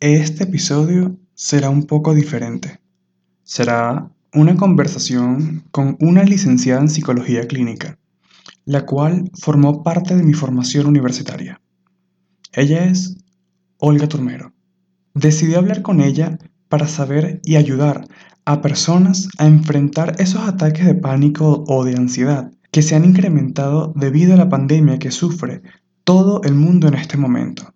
Este episodio será un poco diferente. Será una conversación con una licenciada en psicología clínica, la cual formó parte de mi formación universitaria. Ella es Olga Turmero. Decidí hablar con ella para saber y ayudar a personas a enfrentar esos ataques de pánico o de ansiedad que se han incrementado debido a la pandemia que sufre todo el mundo en este momento.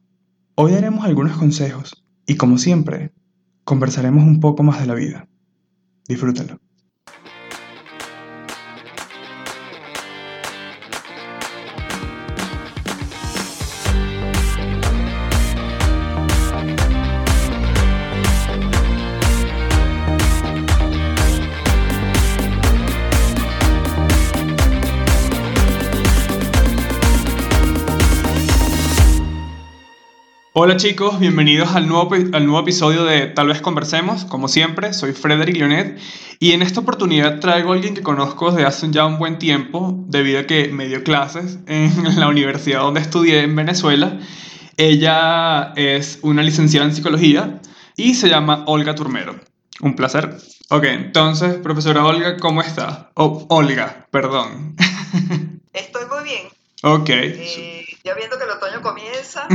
Hoy daremos algunos consejos y como siempre, conversaremos un poco más de la vida. Disfrútenlo. Hola chicos, bienvenidos al nuevo, al nuevo episodio de Tal vez conversemos. Como siempre, soy Frederick Leonet y en esta oportunidad traigo a alguien que conozco desde hace ya un buen tiempo, debido a que me dio clases en la universidad donde estudié en Venezuela. Ella es una licenciada en psicología y se llama Olga Turmero. Un placer. Ok, entonces, profesora Olga, ¿cómo está? Oh, Olga, perdón. Estoy muy bien. Ok. Eh, ya viendo que el otoño comienza,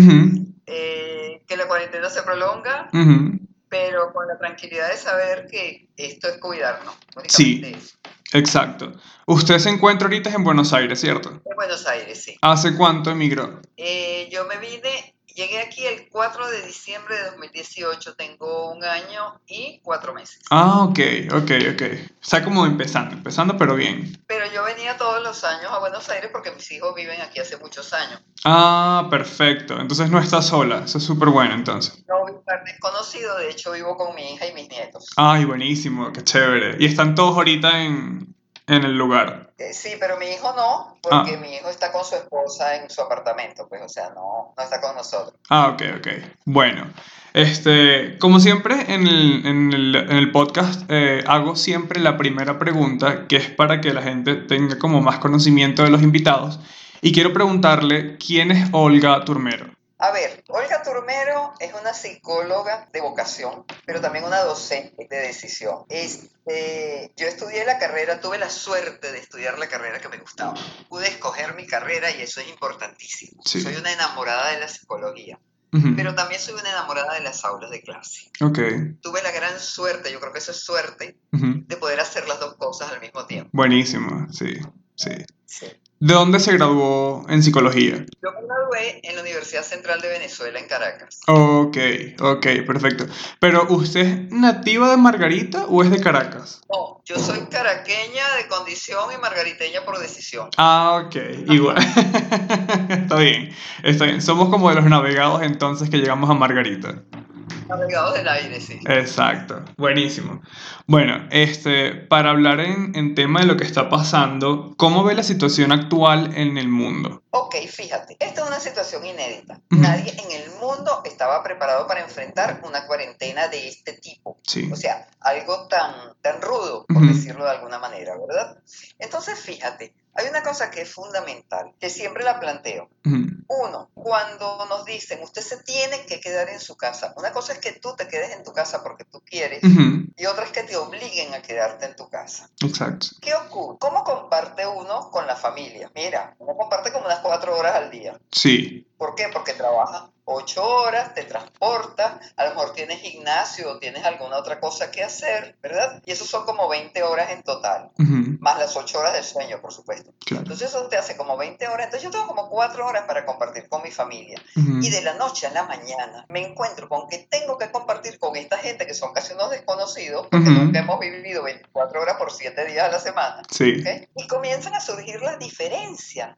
eh, que la cuarentena se prolonga, pero con la tranquilidad de saber que esto es cuidarnos. Sí, exacto. Usted se encuentra ahorita en Buenos Aires, ¿cierto? En Buenos Aires, sí. ¿Hace cuánto emigró? Eh, yo me vine Llegué aquí el 4 de diciembre de 2018, tengo un año y cuatro meses. Ah, ok, ok, ok. Está como empezando, empezando pero bien. Pero yo venía todos los años a Buenos Aires porque mis hijos viven aquí hace muchos años. Ah, perfecto. Entonces no estás sola, eso es súper bueno entonces. No, estar desconocido, de hecho vivo con mi hija y mis nietos. Ay, buenísimo, qué chévere. ¿Y están todos ahorita en, en el lugar. Eh, sí, pero mi hijo no, porque ah. mi hijo está con su esposa en su apartamento, pues, o sea, no, no está con nosotros. Ah, ok, ok. Bueno, este, como siempre en el, en el, en el podcast eh, hago siempre la primera pregunta, que es para que la gente tenga como más conocimiento de los invitados. Y quiero preguntarle, ¿quién es Olga Turmero? A ver, Olga Turmero es una psicóloga de vocación, pero también una docente de decisión. Este, yo estudié la carrera, tuve la suerte de estudiar la carrera que me gustaba. Pude escoger mi carrera y eso es importantísimo. Soy una enamorada de la psicología. Pero también soy una enamorada de las aulas de clase. Okay. Tuve la gran suerte, yo creo que eso es suerte, de poder hacer las dos cosas al mismo tiempo. Buenísimo, sí, sí. sí. ¿De dónde se graduó en psicología? Yo me gradué en la Universidad Central de Venezuela, en Caracas. Ok, ok, perfecto. ¿Pero usted es nativa de Margarita o es de Caracas? No, yo soy caraqueña de condición y margariteña por decisión. Ah, ok, igual. está bien, está bien. Somos como de los navegados entonces que llegamos a Margarita. Navegados del aire, sí. Exacto, buenísimo. Bueno, este, para hablar en, en, tema de lo que está pasando, ¿cómo ve la situación actual en el mundo? Ok, fíjate, esta es una situación inédita. Nadie en el mundo estaba preparado para enfrentar una cuarentena de este tipo. Sí. O sea, algo tan, tan rudo, por decirlo de alguna manera, ¿verdad? Entonces, fíjate, hay una cosa que es fundamental, que siempre la planteo. Uno, cuando nos dicen, usted se tiene que quedar en su casa, una cosa es que tú te quedes en tu casa porque tú quieres y otra es que te obliguen a quedarte en tu casa. Exacto. ¿Qué ocurre? ¿Cómo comparte uno con la familia? Mira, uno comparte como unas cuatro horas al día. Sí. ¿Por qué? Porque trabaja ocho horas, te transportas, a lo mejor tienes gimnasio o tienes alguna otra cosa que hacer, ¿verdad? Y eso son como 20 horas en total, más las ocho horas de sueño, por supuesto. Entonces eso te hace como 20 horas, entonces yo tengo como cuatro horas para compartir con mi familia. Y de la noche a la mañana me encuentro con que tengo que compartir con esta gente que son casi unos desconocidos, porque nunca hemos vivido 24 horas por 7 días a la semana. Sí. Y comienzan a surgir las diferencias.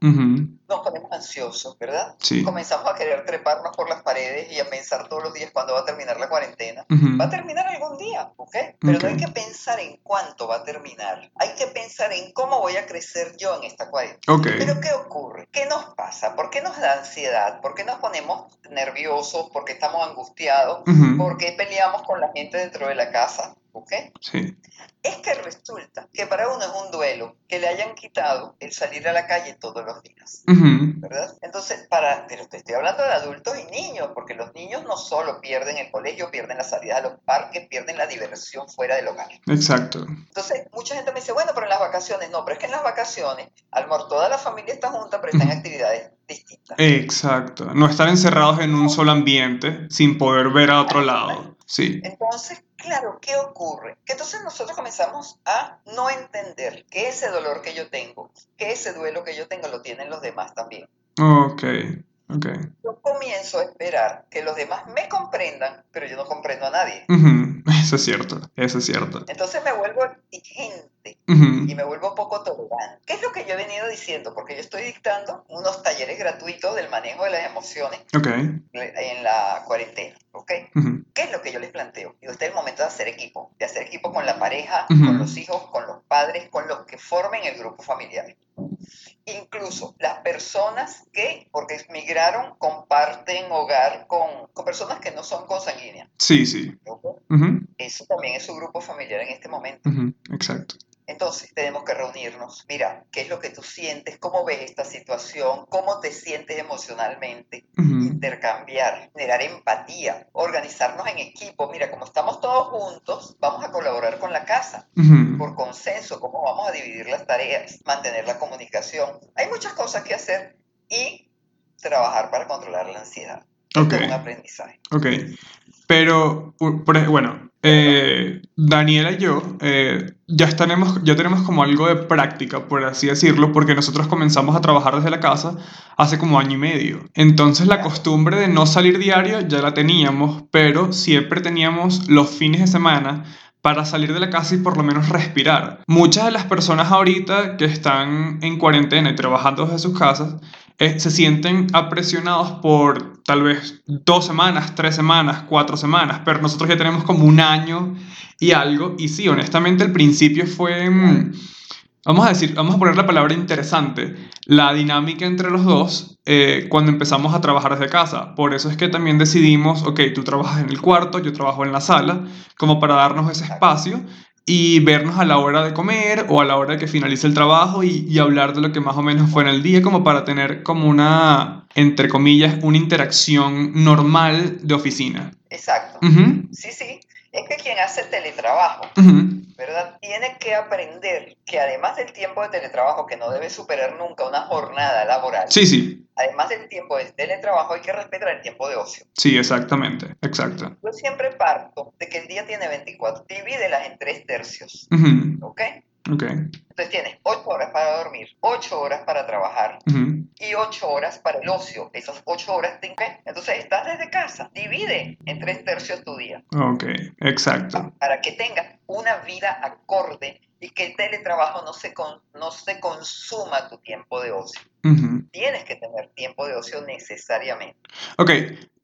Nos ponemos ansiosos, ¿verdad? Sí. Comenzamos a querer treparnos por las paredes y a pensar todos los días cuándo va a terminar la cuarentena. Va a terminar algún día, ¿ok? Pero no hay que pensar en cuánto va a terminar. Hay que pensar en cómo voy a crecer yo en esta cuarentena. Okay. Pero ¿qué ocurre? ¿Qué nos pasa? ¿Por qué nos da ansiedad? ¿Por qué nos ponemos nerviosos? ¿Por qué estamos angustiados? ¿Por qué peleamos con la gente dentro de la casa? ¿Ok? Sí. Es que resulta que para uno es un duelo que le hayan quitado el salir a la calle todos los días. ¿Verdad? Entonces, para, pero te estoy hablando de adultos y niños, porque los niños no solo pierden el colegio, pierden la salida a los parques, pierden la diversión fuera del hogar. Exacto. Entonces, mucha gente me dice, bueno, pero en las vacaciones, no, pero es que en las vacaciones, al mejor toda la familia está junta, pero están en actividades distintas. Exacto. No estar encerrados en un solo ambiente sin poder ver a otro lado. Sí. Entonces, claro, ¿qué ocurre? Que entonces nosotros comenzamos a no entender que ese dolor que yo tengo, que ese duelo que yo tengo lo tienen los demás también. Ok, ok. Yo comienzo a esperar que los demás me comprendan, pero yo no comprendo a nadie. Eso es cierto, eso es cierto. Entonces me vuelvo exigente y me vuelvo poco tolerante. ¿Qué es lo que yo he venido diciendo? Porque yo estoy dictando unos talleres gratuitos del manejo de las emociones en la cuarentena. ¿ok? ¿Qué es lo que yo les planteo? Digo, este es el momento de hacer equipo, de hacer equipo con la pareja, con los hijos, con los padres, con los que formen el grupo familiar. Incluso las personas que, porque migraron, comparten hogar con, con personas que no son consanguíneas. Sí, sí. Eso también es su grupo familiar en este momento. Exacto. Entonces tenemos que reunirnos. Mira, ¿qué es lo que tú sientes? ¿Cómo ves esta situación? ¿Cómo te sientes emocionalmente? Intercambiar, generar empatía, organizarnos en equipo. Mira, como estamos todos juntos, vamos a colaborar con la casa por consenso. ¿Cómo vamos a dividir las tareas? Mantener la comunicación. Hay muchas cosas que hacer y trabajar para controlar la ansiedad. Ok. Es un aprendizaje. Ok. Pero, bueno, eh, Daniela y yo eh, ya, tenemos, ya tenemos como algo de práctica, por así decirlo, porque nosotros comenzamos a trabajar desde la casa hace como año y medio. Entonces la costumbre de no salir diario ya la teníamos, pero siempre teníamos los fines de semana para salir de la casa y por lo menos respirar. Muchas de las personas ahorita que están en cuarentena y trabajando desde sus casas eh, se sienten apresionados por tal vez dos semanas, tres semanas, cuatro semanas, pero nosotros ya tenemos como un año y algo. Y sí, honestamente el principio fue... Mm, vamos a decir, vamos a poner la palabra interesante, la dinámica entre los dos eh, cuando empezamos a trabajar desde casa. Por eso es que también decidimos, ok, tú trabajas en el cuarto, yo trabajo en la sala, como para darnos ese espacio y vernos a la hora de comer o a la hora de que finalice el trabajo y, hablar de lo que más o menos fue en el día, como para tener como una, entre comillas, una interacción normal de oficina. Exacto. Sí, sí. Es que quien hace teletrabajo, ¿verdad? Tiene que aprender que además del tiempo de teletrabajo, que no debe superar nunca una jornada laboral, sí, sí además del tiempo de teletrabajo, hay que respetar el tiempo de ocio. Sí, exactamente, exacto. Yo siempre parto de que el día tiene 24, divídelas en tres tercios, ¿ok? Ok. Entonces tienes 8 horas para dormir, 8 horas para trabajar y 8 horas para el ocio. Esas 8 horas te Entonces estás desde casa, divide en tres tercios tu día. Ok, exacto. Para que tengas una vida acorde y que el teletrabajo no se, no se consuma tu tiempo de ocio. Tienes que tener tiempo de ocio necesariamente. Ok,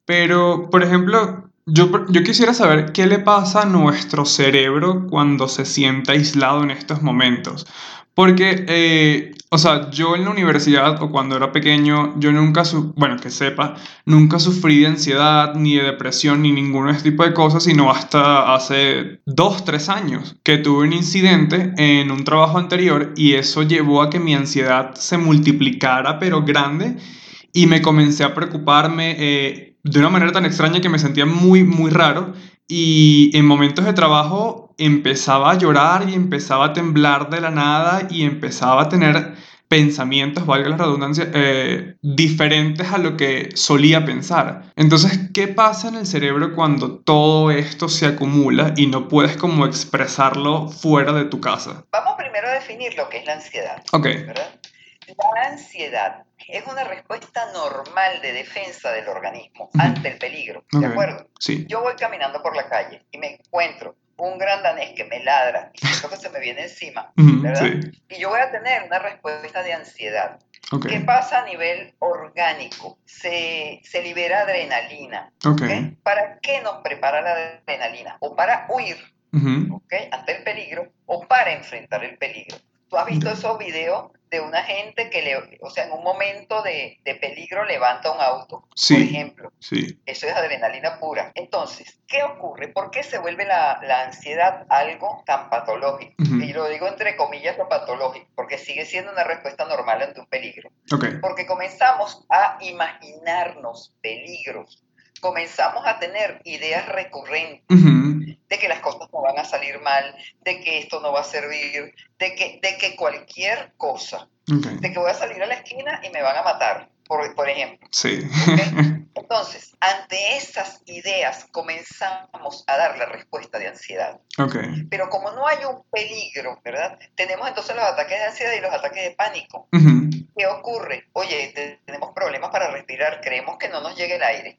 pero por ejemplo, yo, yo quisiera saber qué le pasa a nuestro cerebro cuando se siente aislado en estos momentos. Porque, eh, o sea, yo en la universidad o cuando era pequeño, yo nunca, bueno, que sepa, nunca sufrí de ansiedad, ni de depresión, ni ninguno de este tipo de cosas, sino hasta hace dos, tres años que tuve un incidente en un trabajo anterior y eso llevó a que mi ansiedad se multiplicara, pero grande, y me comencé a preocuparme eh, de una manera tan extraña que me sentía muy, muy raro. Y en momentos de trabajo empezaba a llorar y empezaba a temblar de la nada y empezaba a tener pensamientos, valga la redundancia, eh, diferentes a lo que solía pensar. Entonces, ¿qué pasa en el cerebro cuando todo esto se acumula y no puedes como expresarlo fuera de tu casa? Vamos primero a definir lo que es la ansiedad. Ok. La ansiedad es una respuesta normal de defensa del organismo ante el peligro, ¿de acuerdo? Sí. Yo voy caminando por la calle y me encuentro un gran danés que me ladra y siento que se me viene encima, ¿verdad? Y yo voy a tener una respuesta de ansiedad. ¿Qué pasa a nivel orgánico? Se, se libera adrenalina. Okay. ¿Para qué nos prepara la adrenalina? O para huir ante el peligro o para enfrentar el peligro. ¿Tú has visto esos videos de una gente que, le, o sea, en un momento de, de peligro levanta un auto, por ejemplo. Sí. Eso es adrenalina pura. Entonces, ¿qué ocurre? ¿Por qué se vuelve la, la ansiedad algo tan patológico? Y lo digo entre comillas lo patológico, porque sigue siendo una respuesta normal ante un peligro. Okay. Porque comenzamos a imaginarnos peligros comenzamos a tener ideas recurrentes de que las cosas no van a salir mal, de que esto no va a servir, de que, de que cualquier cosa, de que voy a salir a la esquina y me van a matar, por, por ejemplo. Sí. Entonces, ante esas ideas comenzamos a dar la respuesta de ansiedad. Okay. Pero como no hay un peligro, ¿verdad? Tenemos entonces los ataques de ansiedad y los ataques de pánico. ¿Qué ocurre? Oye, tenemos problemas para respirar, creemos que no nos llegue el aire.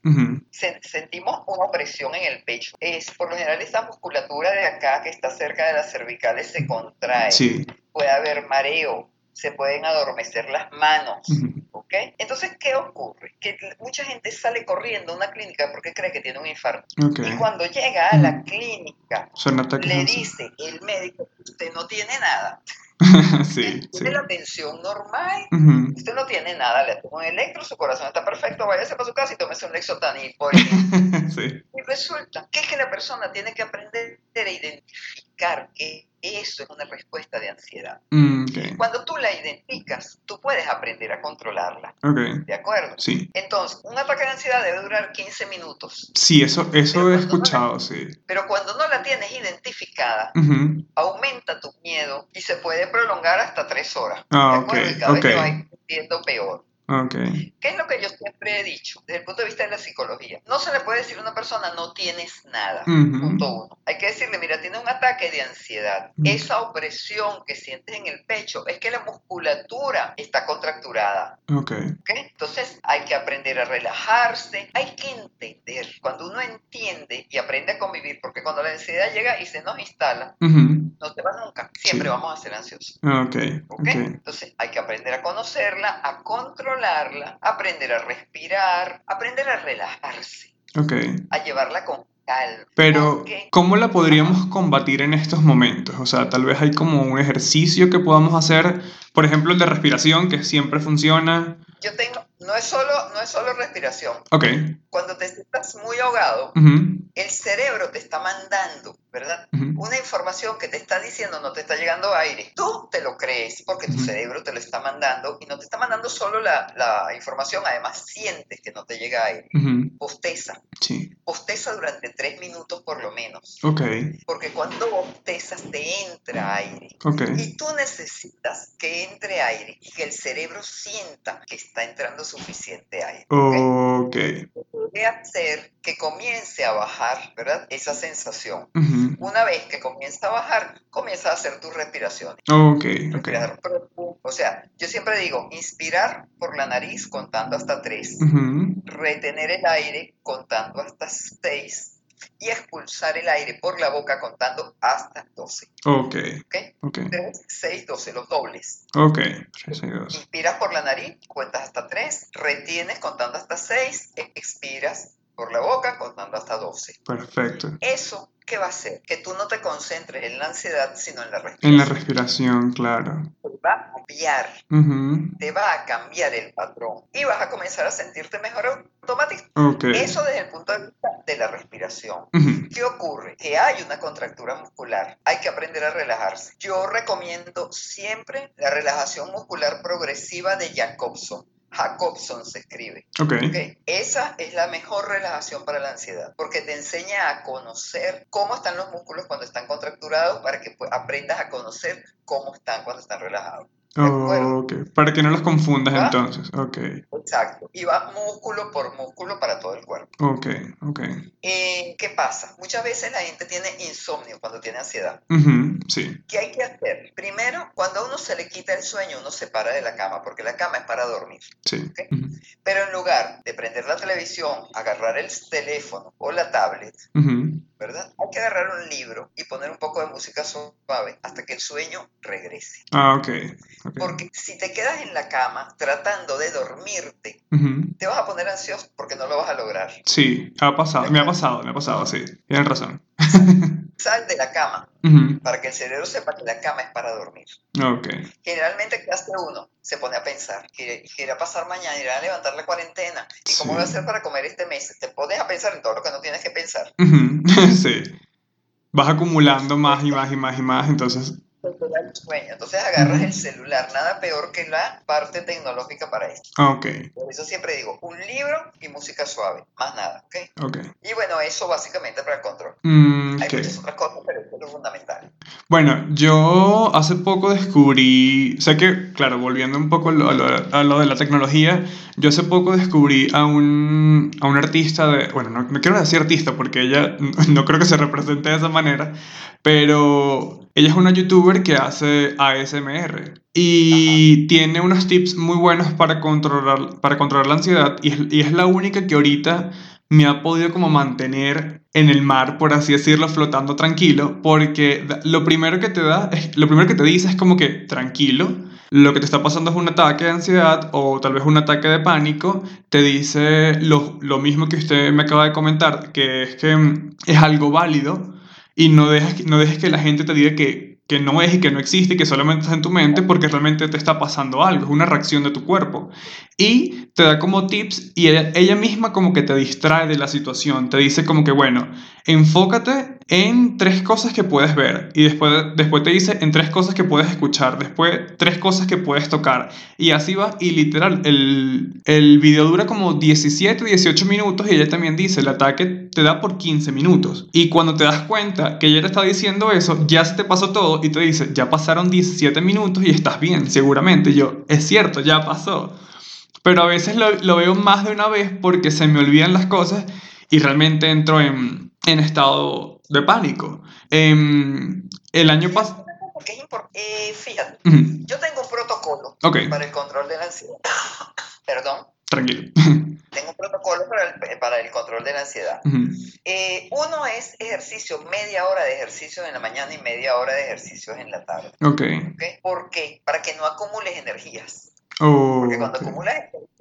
sentimos una opresión en el pecho. Es, por lo general, esa musculatura de acá que está cerca de las cervicales se contrae. Sí. Puede haber mareo, se pueden adormecer las manos. ¿Ok? Entonces, ¿qué ocurre? Que mucha gente sale corriendo a una clínica porque cree que tiene un infarto. Y cuando llega a la clínica, le dice el médico, usted no tiene nada. sí, tiene la tensión normal, usted no tiene nada, le toma un electro, su corazón está perfecto, váyase para su casa y tómese un por ejemplo. sí. Y resulta que es que la persona tiene que aprender a identificar que eso es una respuesta de ansiedad. Mm, Cuando tú la identificas, tú puedes aprender a controlarla. ¿De acuerdo? Sí. Entonces, un ataque de ansiedad debe durar 15 minutos. Sí, eso, eso he escuchado, sí. Pero cuando no la tienes identificada, aumenta tu miedo y se puede prolongar hasta 3 horas. Ah, ok. Y cada vez va peor. Okay. ¿Qué es lo que yo siempre he dicho desde el punto de vista de la psicología? No se le puede decir a una persona no tienes nada. Punto uno. Hay que decirle, mira, tiene un ataque de ansiedad. Esa opresión que sientes en el pecho es que la musculatura está contracturada. Okay. Entonces hay que aprender a relajarse. Hay que entender. Cuando uno entiende y aprende a convivir, porque cuando la ansiedad llega y se nos instala, no se va nunca. Siempre vamos a ser ansiosos. Okay. okay. Entonces hay que aprender a conocerla, a controlarla aprender a respirar, aprender a relajarse, a llevarla con calma. Pero, ¿cómo la podríamos combatir en estos momentos? O sea, tal vez hay como un ejercicio que podamos hacer, por ejemplo, el de respiración, que siempre funciona. Yo tengo, no es solo, no es solo respiración. Ok. Cuando te sientas muy ahogado, el cerebro te está mandando, ¿verdad? Una información que te está diciendo no te está llegando aire. Tú te lo crees porque tu cerebro te lo está mandando y no te está mandando solo la, la información, además sientes que no te llega aire. Bosteza. Sí. Bosteza durante tres minutos por lo menos. Ok. Porque cuando bostezas te entra aire. Ok. Y tú necesitas que entre aire y que el cerebro sienta que está entrando suficiente aire. Ok. Puede hacer que comience a bajar, ¿verdad? Esa sensación. Una vez que comienza a bajar, comienza a hacer tus respiraciones. Ok, ok. O sea, yo siempre digo, inspirar por la nariz contando hasta tres, retener el aire contando hasta seis y expulsar el aire por la boca contando hasta 12. Ok. Ok. 3, 6, 12, los dobles. Ok. 3, 6, 12. Inspiras por la nariz, cuentas hasta 3, retienes contando hasta 6, expiras por la boca contando hasta 12. Perfecto. Eso, ¿qué va a hacer? Que tú no te concentres en la ansiedad, sino en la respiración. En la respiración, claro. Te va a cambiar. Te va a cambiar el patrón. Y vas a comenzar a sentirte mejor automáticamente. Okay. Eso desde el punto de vista de la respiración. ¿Qué ocurre? Que hay una contractura muscular. Hay que aprender a relajarse. Yo recomiendo siempre la relajación muscular progresiva de Jacobson. Jacobson se escribe. Okay. Esa es la mejor relajación para la ansiedad, porque te enseña a conocer cómo están los músculos cuando están contracturados para que pues, aprendas a conocer cómo están cuando están relajados. Oh, Para que no los confundas entonces. Ok. Exacto. Y va músculo por músculo para todo el cuerpo. Ok, ok. Eh, ¿Qué pasa? Muchas veces la gente tiene insomnio cuando tiene ansiedad. sí. ¿Qué hay que hacer? Primero, cuando a uno se le quita el sueño, uno se para de la cama, porque la cama es para dormir. Sí. Pero en lugar de prender la televisión, agarrar el teléfono o la tablet, ¿verdad? Hay que agarrar un libro y poner un poco de música suave hasta que el sueño regrese. Ah, ok. Porque si te quedas en la cama tratando de dormirte, te vas a poner ansioso porque no lo vas a lograr. Sí, ha pasado, me ha pasado, me ha pasado, sí. Tienes razón. Sal de la cama para que el cerebro sepa que la cama es para dormir. Okay. Generalmente, ¿qué hace uno? Se pone a pensar, ¿qué, irá a pasar mañana? ¿Irá a levantar la cuarentena? ¿Y cómo voy a hacer para comer este mes? Te pones a pensar en todo lo que no tienes que pensar. sí. Vas acumulando más y más y más y más, entonces sueño. Entonces agarras el celular, nada peor que la parte tecnológica para esto. Ok. Por eso siempre digo, un libro y música suave, más nada, ¿ok? Ok. Y bueno, eso básicamente para el control. Mm, Hay muchas otras cosas, pero eso es lo fundamental. Bueno, yo hace poco descubrí, sé que, claro, volviendo un poco a lo, a lo, de la tecnología, yo hace poco descubrí a un, a un artista de, bueno, no, no quiero decir artista porque ella no creo que se represente de esa manera, pero ella es una youtuber que hace ASMR y tiene unos tips muy buenos para controlar, para controlar la ansiedad y es, y es, la única que ahorita me ha podido como mantener en el mar, por así decirlo, flotando tranquilo, porque lo primero que te da, es, lo primero que te dice es como que tranquilo, lo que te está pasando es un ataque de ansiedad o tal vez un ataque de pánico, te dice lo, lo mismo que usted me acaba de comentar, que es que es algo válido y no dejes, no dejes que la gente te diga que, que no es y que no existe y que solamente está en tu mente porque realmente te está pasando algo, es una reacción de tu cuerpo. Y te da como tips y ella, ella misma como que te distrae de la situación, te dice como que, bueno, enfócate en tres cosas que puedes ver y después, después te dice en tres cosas que puedes escuchar, después tres cosas que puedes tocar. Y así va y literal el, el video dura como 17, 18 minutos y ella también dice el ataque te da por 15 minutos. Y cuando te das cuenta que ella te está diciendo eso ya se te pasó todo y te dice ya pasaron 17 minutos y estás bien seguramente. Yo es cierto ya pasó. Pero a veces lo, lo veo más de una vez porque se me olvidan las cosas y realmente entro en, en estado de pánico. Eh, el año pasado... Eh, fíjate, yo tengo un protocolo para el control de la ansiedad. Perdón. Tranquilo. Tengo un protocolo para el, para el control de la ansiedad. eh, uno es ejercicio, media hora de ejercicio en la mañana y media hora de ejercicios en la tarde. Ok. ¿Okay? ¿Por qué? Para que no acumules energías. Oh, porque cuando okay. acumulas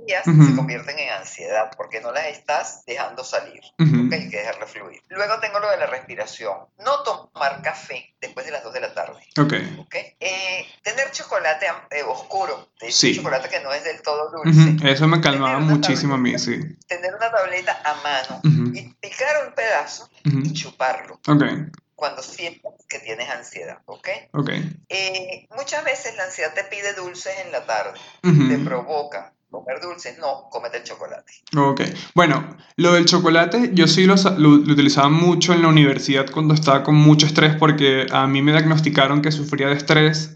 energías se convierten en ansiedad porque no las estás dejando salir. Uh -huh. ¿okay? Hay que dejarlas fluir. Luego tengo lo de la respiración. No tomar café después de las 2 de la tarde. Okay. ¿okay? Eh, tener chocolate eh, oscuro. De sí. chocolate que no es del todo dulce. Uh -huh. Eso me calmaba muchísimo tableta, a mí, sí. Tener una tableta a mano Uh -huh. y picar un pedazo y chuparlo. Okay. Cuando sientas que tienes ansiedad, ¿ok? Ok. Eh, muchas veces la ansiedad te pide dulces en la tarde, Uh -huh. te provoca comer dulces, no, cómete el chocolate. Ok. Bueno, lo del chocolate yo sí lo, lo, utilizaba mucho en la universidad cuando estaba con mucho estrés porque a mí me diagnosticaron que sufría de estrés.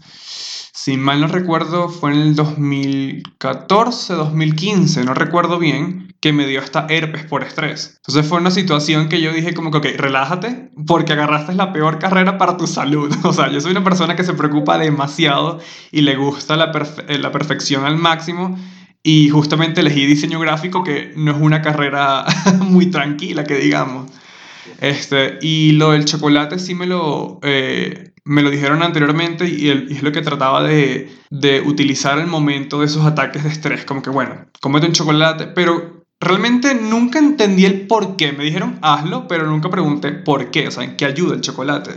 Si mal no recuerdo, fue en el 2014, 2015, no recuerdo bien, que me dio hasta herpes por estrés. Entonces fue una situación que yo dije como que, ok, relájate porque agarraste la peor carrera para tu salud. O sea, yo soy una persona que se preocupa demasiado y le gusta la, perfe la perfección al máximo. Y justamente elegí diseño gráfico, que no es una carrera muy tranquila, que digamos. Este, y lo del chocolate sí me lo, eh, me lo dijeron anteriormente y, el, y, es lo que trataba de, de utilizar el momento de esos ataques de estrés. Como que, bueno, comete un chocolate, pero realmente nunca entendí el por qué. Me dijeron, hazlo, pero nunca pregunté por qué, o sea, en qué ayuda el chocolate.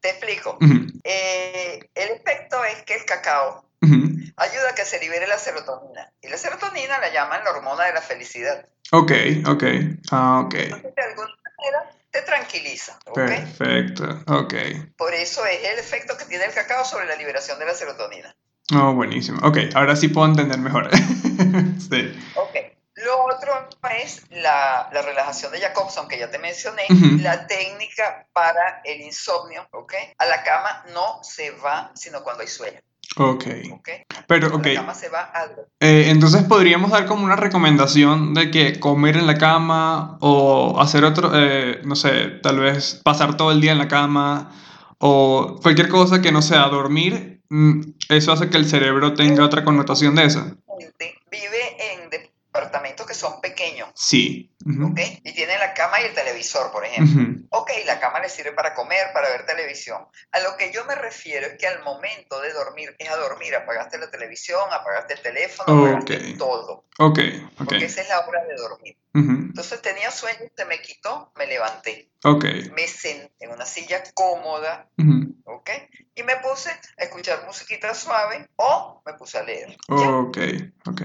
Te explico. Uh -huh. eh, el efecto es que el cacao Uh -huh. ayuda a que se libere la serotonina. Y la serotonina la llaman la hormona de la felicidad. Ok, ok. Ah, ok. Entonces, de alguna manera te tranquiliza. ¿okay? Perfecto, ok. Por eso es el efecto que tiene el cacao sobre la liberación de la serotonina. Oh, buenísimo. Ok, ahora sí puedo entender mejor. sí. Ok. Lo otro es la, la, relajación de Jacobson, que ya te mencioné, uh -huh. la técnica para el insomnio, ¿ok? A la cama no se va sino cuando hay sueño. Ok. okay. Pero, ok. La cama se va a... eh, entonces podríamos dar como una recomendación de que comer en la cama o hacer otro, eh, no sé, tal vez pasar todo el día en la cama o cualquier cosa que no sea dormir, mm, eso hace que el cerebro tenga otra connotación de eso. Vive en, apartamentos que son pequeños. Sí. ¿Ok? Y tienen la cama y el televisor, por ejemplo. Ok, la cama le sirve para comer, para ver televisión. A lo que yo me refiero es que al momento de dormir, es a dormir, apagaste la televisión, apagaste el teléfono, apagaste todo. Ok, ok. Porque esa es la hora de dormir. Entonces tenía sueño, se me quitó, me levanté. Ok. Me senté en una silla cómoda, ¿ok? Y me puse a escuchar musiquita suave o me puse a leer. Ok, ok.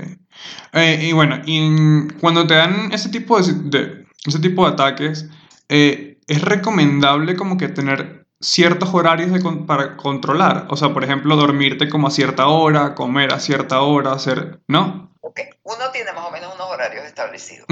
Eh, y bueno, y cuando te dan ese tipo de, ese tipo de ataques, eh, es recomendable como que tener ciertos horarios para controlar. O sea, por ejemplo, dormirte como a cierta hora, comer a cierta hora, hacer, ¿no? Ok, uno tiene más o menos unos horarios establecidos.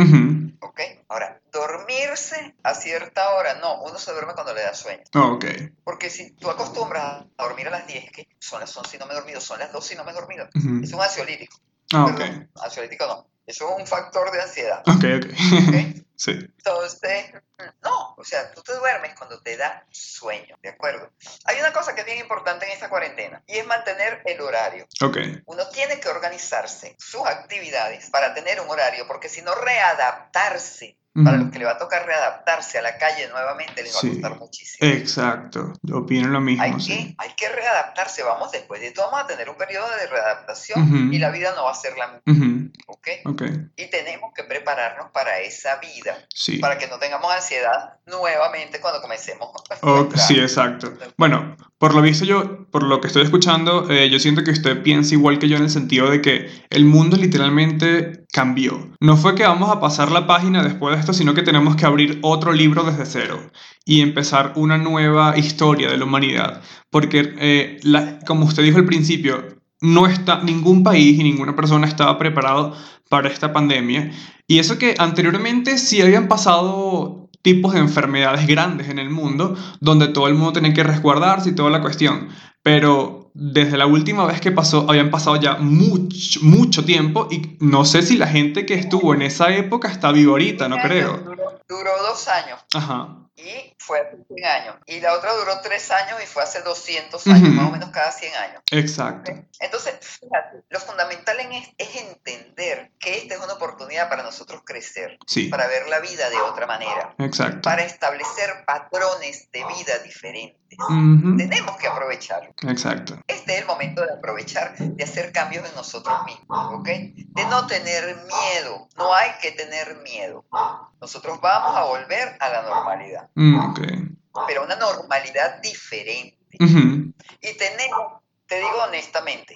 Ok, ahora, dormirse a cierta hora, no, uno se duerme cuando le da sueño. ok. Porque si tú acostumbras a dormir a las 10, que son las 11 y no me he dormido, son las 12 y no me he dormido, es un ansiolítico. Ah, ok. ansiolítico no, eso es un factor de ansiedad. Ok, ok. ¿Okay? sí. Entonces, no, o sea, tú te duermes cuando te da sueño, ¿de acuerdo? Hay una cosa que es bien importante en esta cuarentena y es mantener el horario. Ok. Uno tiene que organizarse sus actividades para tener un horario, porque si no, readaptarse para los que le va a tocar readaptarse a la calle nuevamente les va a costar muchísimo. Exacto, yo opino lo mismo. Hay, que, hay que readaptarse, vamos, después de todo vamos a tener un periodo de readaptación y la vida no va a ser la misma. ¿okay? Y tenemos que prepararnos para esa vida, sí. para que no tengamos ansiedad nuevamente cuando comencemos. sí, exacto. Bueno, por lo visto yo, por lo que estoy escuchando, eh, yo siento que usted piensa igual que yo en el sentido de que el mundo literalmente cambió. No fue que vamos a pasar la página después de esto, sino que tenemos que abrir otro libro desde cero y empezar una nueva historia de la humanidad. Porque, eh, la, como usted dijo al principio, no está, ningún país y ninguna persona estaba preparado para esta pandemia. Y eso que anteriormente sí habían pasado tipos de enfermedades grandes en el mundo, donde todo el mundo tenía que resguardarse y toda la cuestión. Pero desde la última vez que pasó, habían pasado ya mucho, mucho tiempo y no sé si la gente que estuvo en esa época está viva ahorita, no creo. Duró, dos años. Ajá. Y fue hace 100 años. Y la otra duró 3 años y fue hace 200 años, más o menos cada 100 años. Exacto. Entonces, fíjate, lo fundamental en es, es, entender que esta es una oportunidad para nosotros crecer, sí. para ver la vida de otra manera, Exacto. para establecer patrones de vida diferentes. Tenemos que aprovecharlo. Exacto. Este es el momento de aprovechar, de hacer cambios en nosotros mismos, ¿ok? De no tener miedo. No hay que tener miedo. Nosotros vamos a volver a la normalidad. Mm, Pero una normalidad diferente. Y tenemos, te digo honestamente,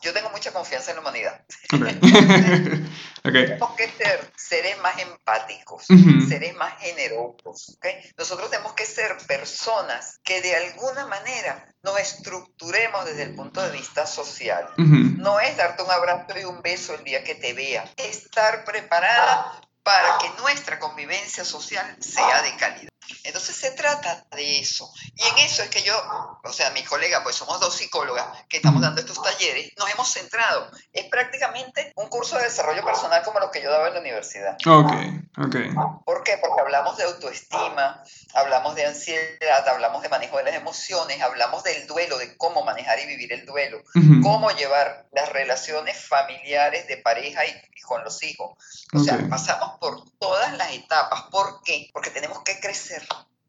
yo tengo mucha confianza en la humanidad. Tenemos que ser seres más empáticos, seres más generosos. Nosotros tenemos que ser personas que de alguna manera nos estructuremos desde el punto de vista social. No es darte un abrazo y un beso el día que te vea, estar preparada para que nuestra convivencia social sea de calidad. Entonces se trata de eso. Y en eso es que yo, o sea, mi colega, pues somos dos psicólogas que estamos dando estos talleres, nos hemos centrado. Es prácticamente un curso de desarrollo personal como lo que yo daba en la universidad. Ok, ok. ¿Por qué? Porque hablamos de autoestima, hablamos de ansiedad, hablamos de manejo de las emociones, hablamos del duelo, de cómo manejar y vivir el duelo, cómo llevar las relaciones familiares de pareja y, con los hijos. O sea, pasamos por todas las etapas. ¿Por qué? Porque tenemos que crecer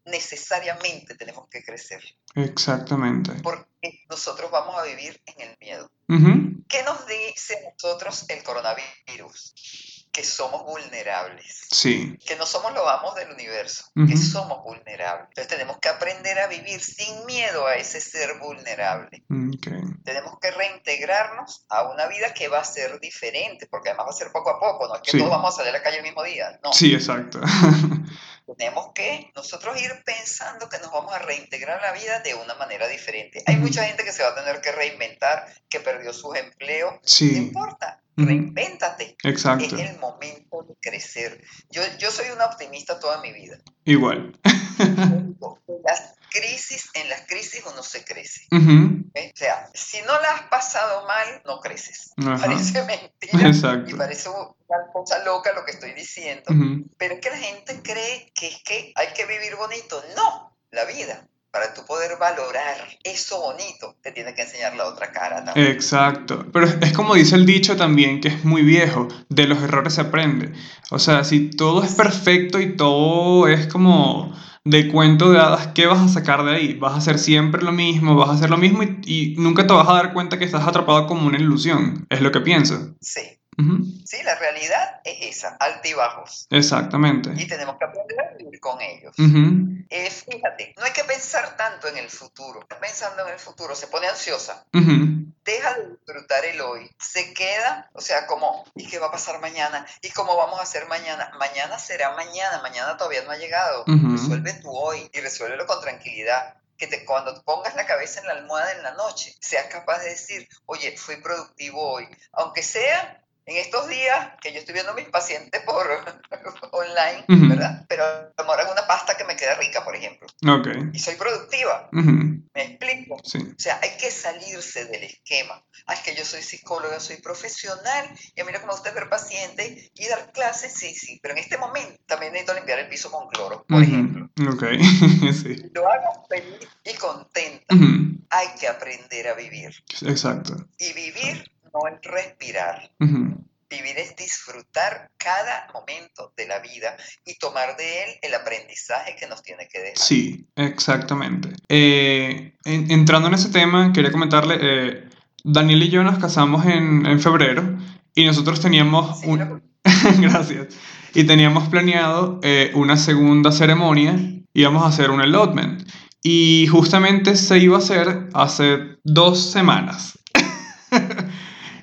necesariamente tenemos que crecer. Exactamente. Porque nosotros vamos a vivir en el miedo. ¿Qué nos dice a nosotros el coronavirus? Que somos vulnerables. Sí. Que no somos los amos del universo, que somos vulnerables. Entonces tenemos que aprender a vivir sin miedo a ese ser vulnerable. Tenemos que reintegrarnos a una vida que va a ser diferente, porque además va a ser poco a poco, no es que todos vamos a salir a la calle el mismo día. No. Sí, exacto. tenemos que nosotros ir pensando que nos vamos a reintegrar a la vida de una manera diferente. Hay mucha gente que se va a tener que reinventar, que perdió sus empleos. Sí. No importa, reinvéntate. Exacto. Es el momento de crecer. Yo, yo soy una optimista toda mi vida. Igual. las crisis, en las crisis uno se crece. O sea, si no la has pasado mal, no creces. Parece mentira. Y parece una cosa loca lo que estoy diciendo. Pero es que la gente cree que es que hay que vivir bonito. No, la vida para tú poder valorar eso bonito, te tiene que enseñar la otra cara también. Exacto. Pero es como dice el dicho también, que es muy viejo, de los errores se aprende. O sea, si todo es perfecto y todo es como de cuento de hadas, ¿qué vas a sacar de ahí? Vas a hacer siempre lo mismo, vas a hacer lo mismo y, y nunca te vas a dar cuenta que estás atrapado como una ilusión. Es lo que pienso. Sí. Sí, la realidad es esa, altibajos. Exactamente. Y tenemos que aprender a vivir con ellos. Eh, fíjate, no hay que pensar tanto en el futuro. Pensando en el futuro, se pone ansiosa. Deja de disfrutar el hoy. Se queda, o sea, como, ¿y qué va a pasar mañana? ¿Y cómo vamos a hacer mañana? Mañana será mañana, mañana todavía no ha llegado. Resuelve tu hoy y resuélvelo con tranquilidad que te, cuando pongas la cabeza en la almohada en la noche, seas capaz de decir, oye, fui productivo hoy, aunque sea en estos días que yo estoy viendo a mis pacientes por online, ¿verdad? Pero demoran una pasta que me queda rica, por ejemplo. Okay. Y soy productiva. ¿Me explico? Sí. O sea, hay que salirse del esquema. Ah, es que yo soy psicóloga, soy profesional y a mí lo que me gusta es ver pacientes y dar clases, sí, sí. Pero en este momento también necesito limpiar el piso con cloro, por ejemplo. Ok, sí. Lo hago feliz y contenta. Hay que aprender a vivir. Exacto. Y vivir no es respirar. Vivir es disfrutar cada momento de la vida y tomar de él el aprendizaje que nos tiene que dejar. Sí, exactamente. Eh, entrando en ese tema, quería comentarle, eh, Daniel y yo nos casamos en, febrero y nosotros teníamos un... Gracias. Y teníamos planeado eh, una segunda ceremonia, íbamos a hacer un allotment. Y justamente se iba a hacer hace dos semanas.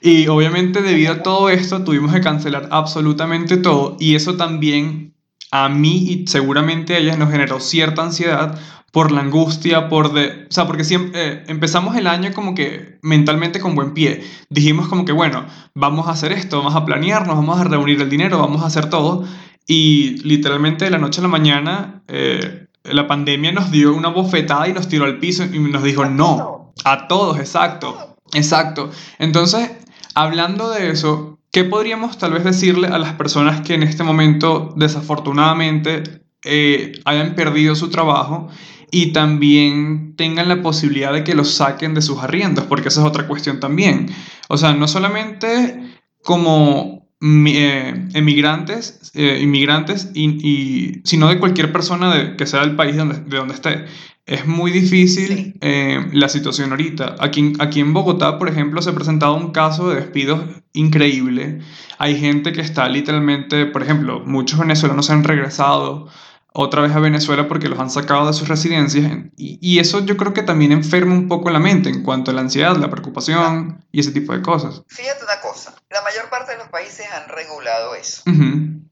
Y obviamente debido a todo esto tuvimos que cancelar absolutamente todo y eso también a mí y seguramente a ellas nos generó cierta ansiedad por la angustia, por de, o sea, porque siempre eh, empezamos el año como que mentalmente con buen pie. Dijimos como que bueno, vamos a hacer esto, vamos a planearnos, vamos a reunir el dinero, vamos a hacer todo y literalmente de la noche a la mañana eh, la pandemia nos dio una bofetada y nos tiró al piso y nos dijo no, a todos, exacto, exacto. Entonces Hablando de eso, ¿qué podríamos tal vez decirle a las personas que en este momento desafortunadamente eh, hayan perdido su trabajo y también tengan la posibilidad de que los saquen de sus arriendos? Porque esa es otra cuestión también. O sea, no solamente como eh, emigrantes, eh, inmigrantes, y, sino de cualquier persona de, que sea del país donde, de donde esté. Es muy difícil eh, la situación ahorita. Aquí, aquí en Bogotá, por ejemplo, se ha presentado un caso de despidos increíble. Hay gente que está literalmente, por ejemplo, muchos venezolanos se han regresado otra vez a Venezuela porque los han sacado de sus residencias y, eso yo creo que también enferma un poco la mente en cuanto a la ansiedad, la preocupación y ese tipo de cosas. Fíjate una cosa, la mayor parte de los países han regulado eso.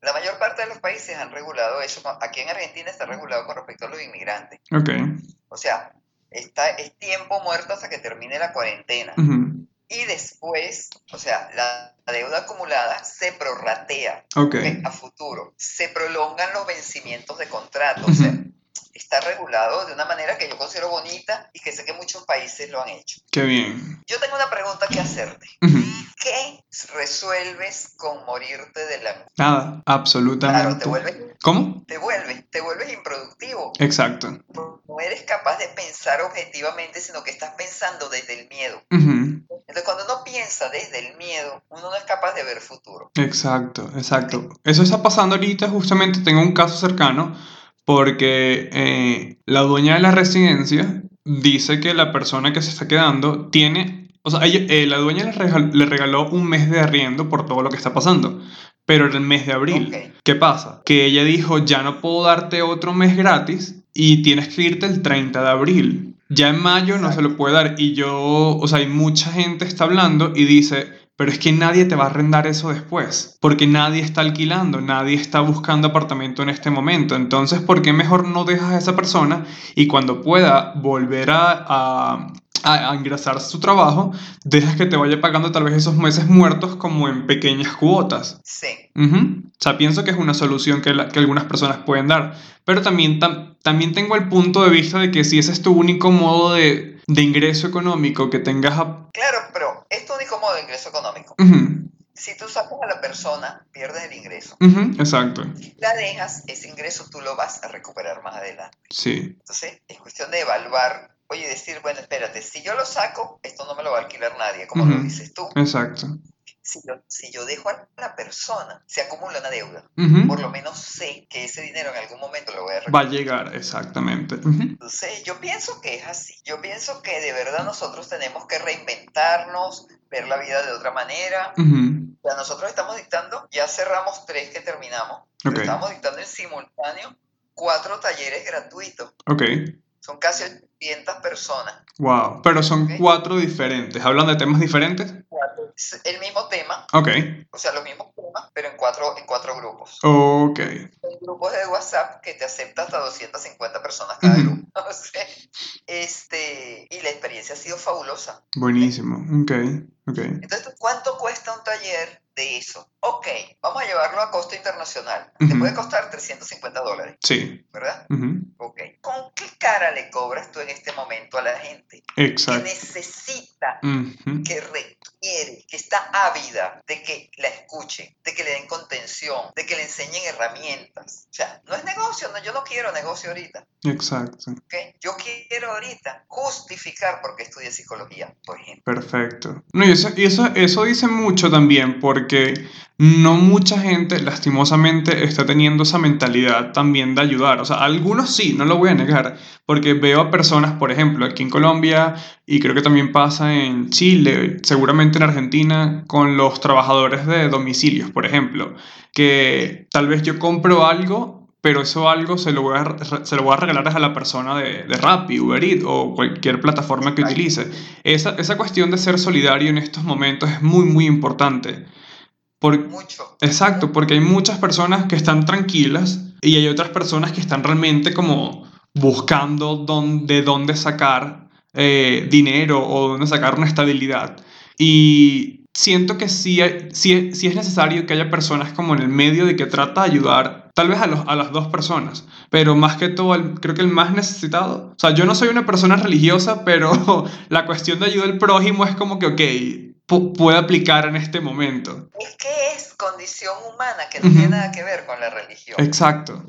La mayor parte de los países han regulado eso. Aquí en Argentina está regulado con respecto a los inmigrantes. Ok. O sea, está, es tiempo muerto hasta que termine la cuarentena. Y después, o sea, la deuda acumulada se prorratea a futuro. Se prolongan los vencimientos de contrato. O sea, está regulado de una manera que yo considero bonita y que sé que muchos países lo han hecho. Qué bien. Yo tengo una pregunta que hacerte. ¿Qué resuelves con morirte de la Nada, absolutamente. Claro, te vuelves... ¿Cómo? Te vuelves, te vuelves improductivo. Exacto. No eres capaz de pensar objetivamente, sino que estás pensando desde el miedo. Entonces, cuando uno piensa desde el miedo, uno no es capaz de ver futuro. Exacto, exacto. Eso está pasando ahorita, justamente tengo un caso cercano porque eh, la dueña de la residencia dice que la persona que se está quedando tiene, o sea, eh, la dueña le regaló, le regaló, un mes de arriendo por todo lo que está pasando, pero era el mes de abril. ¿Qué pasa? Que ella dijo, ya no puedo darte otro mes gratis y tienes que irte el 30 de abril. Ya en mayo no se lo puede dar y yo, o sea, hay mucha gente está hablando y dice, pero es que nadie te va a arrendar eso después, porque nadie está alquilando, nadie está buscando apartamento en este momento. Entonces, ¿por qué mejor no dejas a esa persona y cuando pueda volver a, a, ingresar su trabajo, dejas que te vaya pagando tal vez esos meses muertos como en pequeñas cuotas? Sí. O sea, pienso que es una solución que, que algunas personas pueden dar, pero también, también tengo el punto de vista de que si ese es tu único modo de, de ingreso económico que tengas... Claro, pero es tu único modo de ingreso económico. Si tú sacas a la persona, pierdes el ingreso. exacto. Si la dejas, ese ingreso tú lo vas a recuperar más adelante. Sí. Entonces, es cuestión de evaluar oye, decir, bueno, espérate, si yo lo saco, esto no me lo va a alquilar nadie, como lo dices tú. Exacto. Si yo, si yo, dejo a la persona, se acumula una deuda. Por lo menos sé que ese dinero en algún momento lo voy a recuperar. Va a llegar, exactamente. Entonces, yo pienso que es así. Yo pienso que de verdad nosotros tenemos que reinventarnos, ver la vida de otra manera. Ya nosotros estamos dictando, ya cerramos tres que terminamos. Estamos dictando en simultáneo cuatro talleres gratuitos. Ok. Son casi 800 personas. Wow, pero son cuatro diferentes. ¿Hablan de temas diferentes? Cuatro. El mismo tema. Ok. O sea, los mismos temas, pero en cuatro, en cuatro grupos. Ok. En grupos de WhatsApp que te acepta hasta 250 personas cada grupo. este, y la experiencia ha sido fabulosa. Buenísimo, ok, ok. Entonces, ¿cuánto cuesta un taller de eso? Ok, vamos a llevarlo a costo internacional. Te puede costar 350 dólares. Sí. ¿Verdad? Ok. ¿Con qué cara le cobras tú en este momento a la gente? Exacto. Que necesita, que requiere, que está ávida de que la escuchen, de que le den contención, de que le enseñen herramientas. O sea, no es negocio, no, yo no quiero negocio ahorita. Exacto. Okay. Yo quiero ahorita justificar por qué estudié psicología, por ejemplo. Perfecto. No, y eso, y eso, eso dice mucho también porque no mucha gente, lastimosamente, está teniendo esa mentalidad también de ayudar. O sea, algunos sí, no lo voy a negar, porque veo a personas, por ejemplo, aquí en Colombia, y creo que también pasa en Chile, seguramente en Argentina, con los trabajadores de domicilios, por ejemplo, que tal vez yo compro algo pero eso algo se lo voy a, se lo voy a regalar a la persona de, de Rappi, Uber Eats o cualquier plataforma que utilice. Esa, esa cuestión de ser solidario en estos momentos es muy, muy importante. Por, Mucho. Exacto, porque hay muchas personas que están tranquilas y hay otras personas que están realmente como buscando dónde, de dónde sacar eh, dinero o dónde sacar una estabilidad. Y siento que sí, sí, sí, es necesario que haya personas como en el medio de que trata de ayudar, tal vez a, los, a las dos personas, pero más que todo, creo que el más necesitado. O sea, yo no soy una persona religiosa, pero la cuestión de ayuda al prójimo es como que, ok, puede aplicar en este momento. Es que es condición humana que no tiene nada que ver con la religión. Exacto.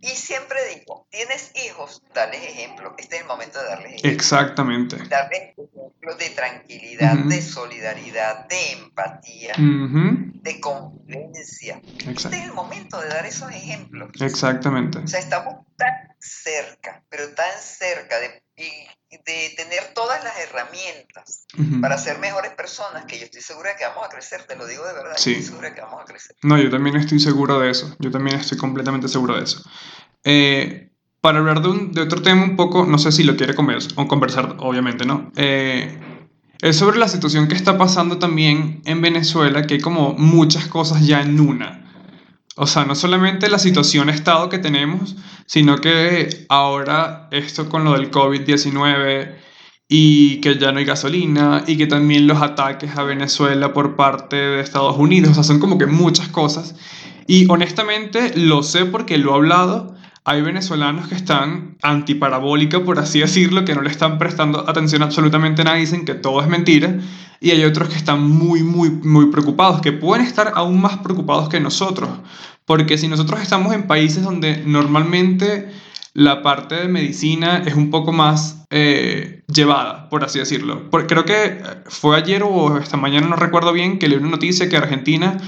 Y siempre digo, tienes hijos, dales ejemplo. Este es el momento de darles ejemplo. Exactamente. Darles ejemplos de tranquilidad, de solidaridad, de empatía, de convivencia. Este es el momento de dar esos ejemplos. Exactamente. O sea, estamos tan cerca, pero tan cerca de de tener todas las herramientas para ser mejores personas, que yo estoy segura que vamos a crecer, te lo digo de verdad, estoy segura que vamos a crecer. No, yo también estoy seguro de eso, yo también estoy completamente seguro de eso. Eh, para hablar de, un, de, otro tema un poco, no sé si lo quiere comer, o conversar, obviamente, ¿no? Eh, es sobre la situación que está pasando también en Venezuela, que hay como muchas cosas ya en una. O sea, no solamente la situación estado que tenemos, sino que ahora esto con lo del COVID-19 y que ya no hay gasolina y que también los ataques a Venezuela por parte de Estados Unidos, o sea, son como que muchas cosas. Y honestamente lo sé porque lo he hablado. Hay venezolanos que están antiparabólica, por así decirlo, que no le están prestando atención absolutamente a nada, dicen que todo es mentira. Y hay otros que están muy, muy, muy preocupados, que pueden estar aún más preocupados que nosotros. Porque si nosotros estamos en países donde normalmente la parte de medicina es un poco más eh, llevada, por así decirlo. creo que fue ayer o esta mañana, no recuerdo bien, que leí una noticia que Argentina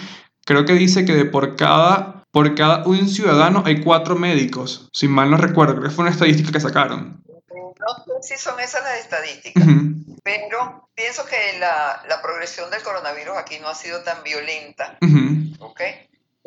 creo que dice que de por cada, por cada un ciudadano hay cuatro médicos, si mal no recuerdo, creo que fue una estadística que sacaron. No sé si son esas las estadísticas, pero pienso que la, la, progresión del coronavirus aquí no ha sido tan violenta, ¿ok?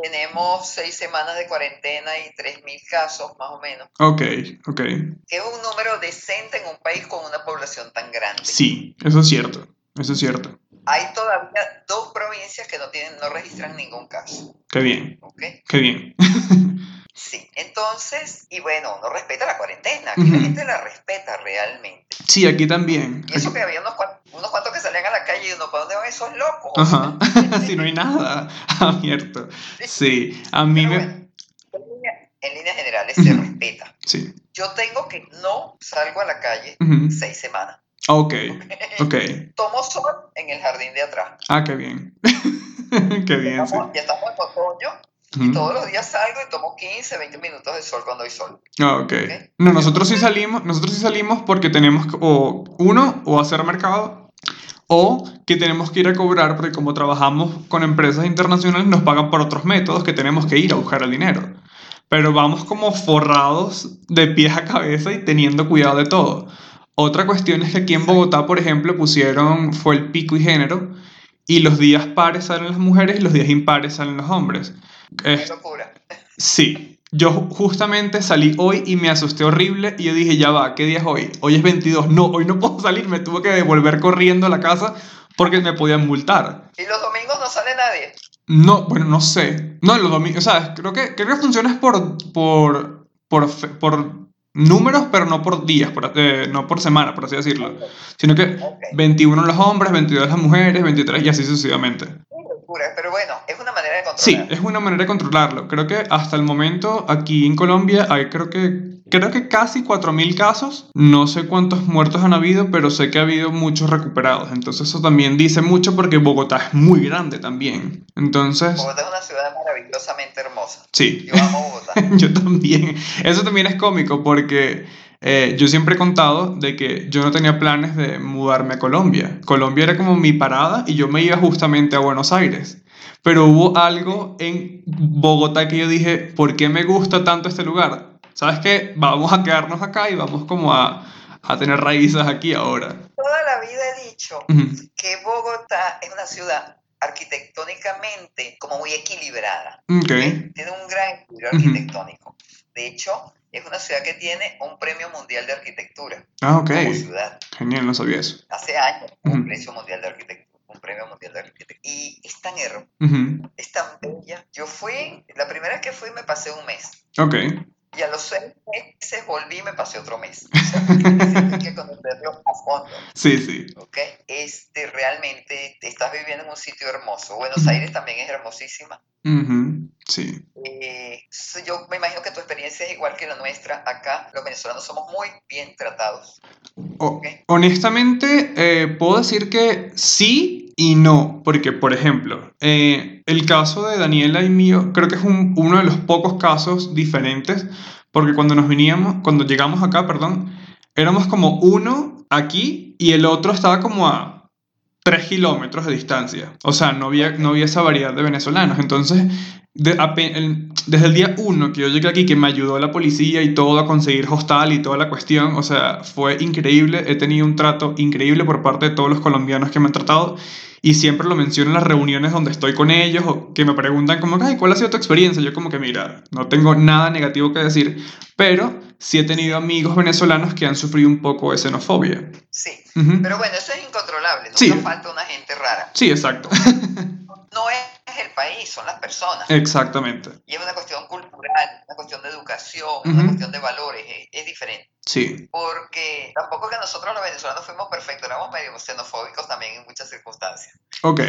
Tenemos seis semanas de cuarentena y 3.000 casos, más o menos. Ok, ok. Que es un número decente en un país con una población tan grande. Sí, eso es cierto, eso es cierto. Hay todavía dos provincias que no, tienen, no registran ningún caso. Qué bien. Ok. Qué bien. Sí, entonces, y bueno, uno respeta la cuarentena, aquí la gente la respeta realmente. Sí, aquí también. Y eso que había unos cuantos, que salían a la calle y uno, ¿para dónde van esos locos? Ajá, si no hay nada abierto. Sí, a mí me... en, líneas generales se respeta. Sí. Yo tengo que no salgo a la calle seis semanas. Ok, ok. Tomo sol en el jardín de atrás. Ah, qué bien. qué bien, ya estamos, sí. Ya estamos en otoño y todos los días salgo y tomo 15, 20 minutos de sol cuando hay sol. Ah, ok. No, nosotros sí salimos, nosotros sí salimos porque tenemos o uno, o hacer mercado, o que tenemos que ir a cobrar porque como trabajamos con empresas internacionales nos pagan por otros métodos que tenemos que ir a buscar el dinero. Pero vamos como forrados de pies a cabeza y teniendo cuidado de todo. Otra cuestión es que aquí en Bogotá, por ejemplo, pusieron, fue el pico y género, y los días pares salen las mujeres y los días impares salen los hombres. Es locura. Sí, yo justamente salí hoy y me asusté horrible y yo dije, ya va, ¿qué día es hoy? Hoy es 22, no, hoy no puedo salir, me tuve que devolver corriendo a la casa porque me podían multar. ¿Y los domingos no sale nadie? No, bueno, no sé. No, los domingos, o sea, creo que, creo que funciona por, por, por, por números, pero no por días, por, eh, no por semana, por así decirlo. Sino que 21 los hombres, 22 las mujeres, 23 y así sucesivamente pero bueno, es una manera de controlarlo. Sí, es una manera de controlarlo. Creo que hasta el momento aquí en Colombia hay creo que, creo que casi 4.000 casos. No sé cuántos muertos han habido, pero sé que ha habido muchos recuperados. Entonces eso también dice mucho porque Bogotá es muy grande también. Entonces... Bogotá es una ciudad maravillosamente hermosa. Sí. Yo amo Bogotá. Yo también. Eso también es cómico porque... Eh, yo siempre he contado de que yo no tenía planes de mudarme a Colombia. Colombia era como mi parada y yo me iba justamente a Buenos Aires. Pero hubo algo en Bogotá que yo dije, ¿por qué me gusta tanto este lugar? ¿Sabes qué? Vamos a quedarnos acá y vamos como a, a tener raíces aquí ahora. Toda la vida he dicho que Bogotá es una ciudad arquitectónicamente como muy equilibrada. Okay. Tiene un gran equilibrio arquitectónico. De hecho, es una ciudad que tiene un premio mundial de arquitectura. Ah, ok. Como ciudad. Genial, no sabía eso. Hace años, un premio mundial de arquitectura. Un premio mundial de arquitectura. Y es tan hermosa, es tan bella. Yo fui, la primera vez que fui me pasé un mes. Ok. Y a los seis meses volví y me pasé otro mes. O sea, hay que conocerlo a fondo. Sí, sí. ¿Ok? Este, realmente estás viviendo en un sitio hermoso. Buenos Aires también es hermosísima. Sí. Eh, yo me imagino que tu experiencia es igual que la nuestra. Acá los venezolanos somos muy bien tratados. Honestamente, eh, puedo decir que sí y no, porque por ejemplo, eh, el caso de Daniela y mío creo que es uno de los pocos casos diferentes, porque cuando nos veníamos, cuando llegamos acá, perdón, éramos como uno aquí y el otro estaba como a 3 kilómetros de distancia. O sea, no había, no había esa variedad de venezolanos. Entonces, desde el día uno que yo llegué aquí, que me ayudó la policía y todo a conseguir hostal y toda la cuestión, o sea, fue increíble. He tenido un trato increíble por parte de todos los colombianos que me han tratado y siempre lo menciono en las reuniones donde estoy con ellos o que me preguntan como, ay, ¿cuál ha sido tu experiencia? Yo como que, mira, no tengo nada negativo que decir, pero sí he tenido amigos venezolanos que han sufrido un poco de xenofobia. Sí, pero bueno, eso es incontrolable, nunca falta una gente rara. Sí, exacto. no es el país, son las personas. Exactamente. Y es una cuestión cultural, una cuestión de educación, una cuestión de valores, es, diferente. Sí. Porque tampoco que nosotros los venezolanos fuimos perfectos, éramos medio xenofóbicos también en muchas circunstancias. Ok,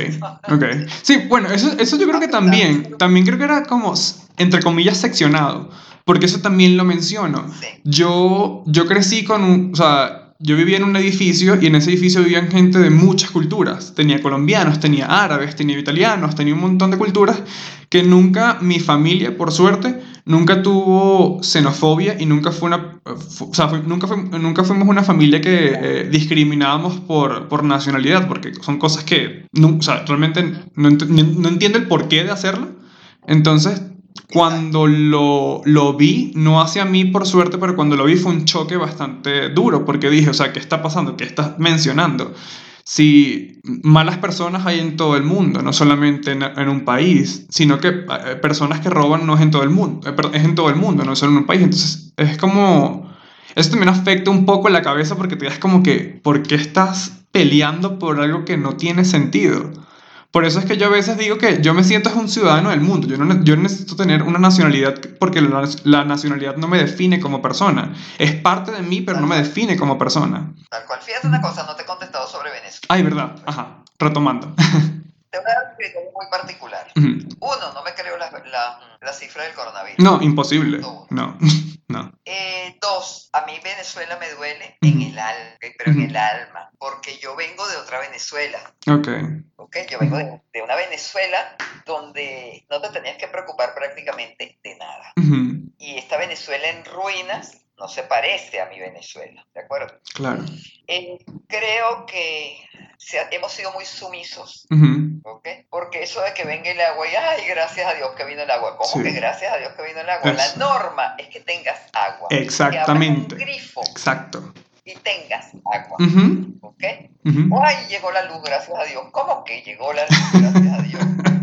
ok. Sí, bueno, eso, eso yo creo que también, también creo que era como, entre comillas, seccionado, porque eso también lo menciono. Sí. Yo, yo crecí con un, o sea, yo vivía en un edificio y en ese edificio vivían gente de muchas culturas. Tenía colombianos, tenía árabes, tenía italianos, tenía un montón de culturas que nunca mi familia, por suerte, nunca tuvo xenofobia y nunca fue una, o sea, nunca, nunca fuimos una familia que eh, discriminábamos por, por nacionalidad, porque son cosas que, o sea, realmente no, no entiendo el porqué de hacerlo. Entonces, cuando lo, lo, vi, no hacia mí por suerte, pero cuando lo vi fue un choque bastante duro, porque dije, o sea, ¿qué está pasando? ¿Qué estás mencionando? Si malas personas hay en todo el mundo, no solamente en, en un país, sino que eh, personas que roban no es en todo el mundo, eh, es en todo el mundo, no solo en un país. Entonces, es como... Eso también afecta un poco la cabeza porque te das como que, ¿por qué estás peleando por algo que no tiene sentido? Por eso es que yo a veces digo que yo me siento un ciudadano del mundo. Yo no, yo necesito tener una nacionalidad porque la, nacionalidad no me define como persona. Es parte de mí, pero no me define como persona. Tal cual. Fíjate una cosa, no te he contestado sobre Venezuela. Ay, verdad. Ajá. Retomando. Te voy a dar un criterio muy particular. Uno, no me creo la, la, cifra del coronavirus. No, imposible. No, no. Eh, dos, a mí Venezuela me duele en el alma, pero en el alma, porque yo vengo de otra Venezuela. Ok. Ok, yo vengo de, una Venezuela donde no te tenías que preocupar prácticamente de nada. Y esta Venezuela en ruinas no se parece a mi Venezuela, ¿de acuerdo? Claro. Eh, creo que hemos sido muy sumisos, ¿ok? Porque eso de que venga el agua y, ay, gracias a Dios que vino el agua, ¿cómo que gracias a Dios que vino el agua? La norma es que tengas agua. Exactamente. Que un grifo. Exacto. Y tengas agua, ¿ok? Ay, llegó la luz, gracias a Dios. ¿Cómo que llegó la luz, gracias a Dios?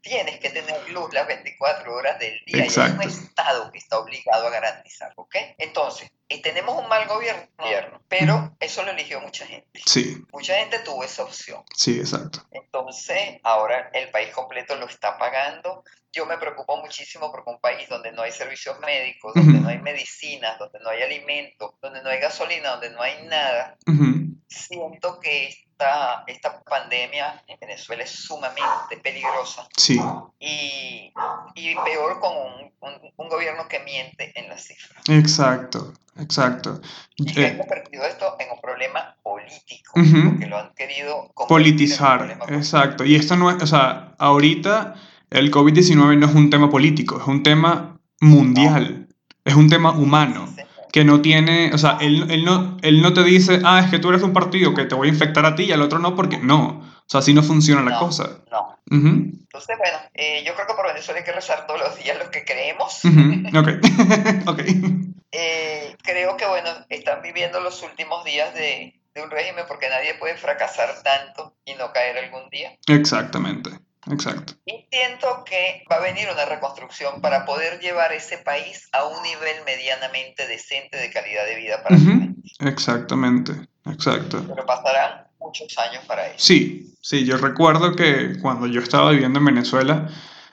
tienes que tener luz las 24 horas del día y hay un Estado que está obligado a garantizar, ¿ok? Entonces, y tenemos un mal gobierno, pero eso lo eligió mucha gente. Sí. Mucha gente tuvo esa opción. Sí, exacto. Entonces, ahora el país completo lo está pagando. Yo me preocupo muchísimo porque un país donde no hay servicios médicos, donde no hay medicinas, donde no hay alimentos, donde no hay gasolina, donde no hay nada, siento que esta, esta pandemia en Venezuela es sumamente peligrosa. Sí. Y, y peor con un, un, gobierno que miente en las cifras. Exacto, exacto. Y eh, convertido esto en un problema político, porque lo han querido politizar. Exacto. Y esto no es, o sea, ahorita el COVID-19 no es un tema político, es un tema mundial, es un tema humano que no tiene, o sea, él, él, no, él no te dice, ah, es que tú eres un partido que te voy a infectar a ti y al otro no, porque no. O sea, así no funciona la cosa. No. Entonces, bueno, eh, yo creo que por Venezuela hay que rezar todos los días lo que creemos. Ok. ok. Eh, creo que, bueno, están viviendo los últimos días de, de un régimen porque nadie puede fracasar tanto y no caer algún día. Exactamente. Exacto. Y siento que va a venir una reconstrucción para poder llevar ese país a un nivel medianamente decente de calidad de vida para su gente. Exactamente, exacto. Pero pasarán muchos años para eso. Sí, sí, yo recuerdo que cuando yo estaba viviendo en Venezuela,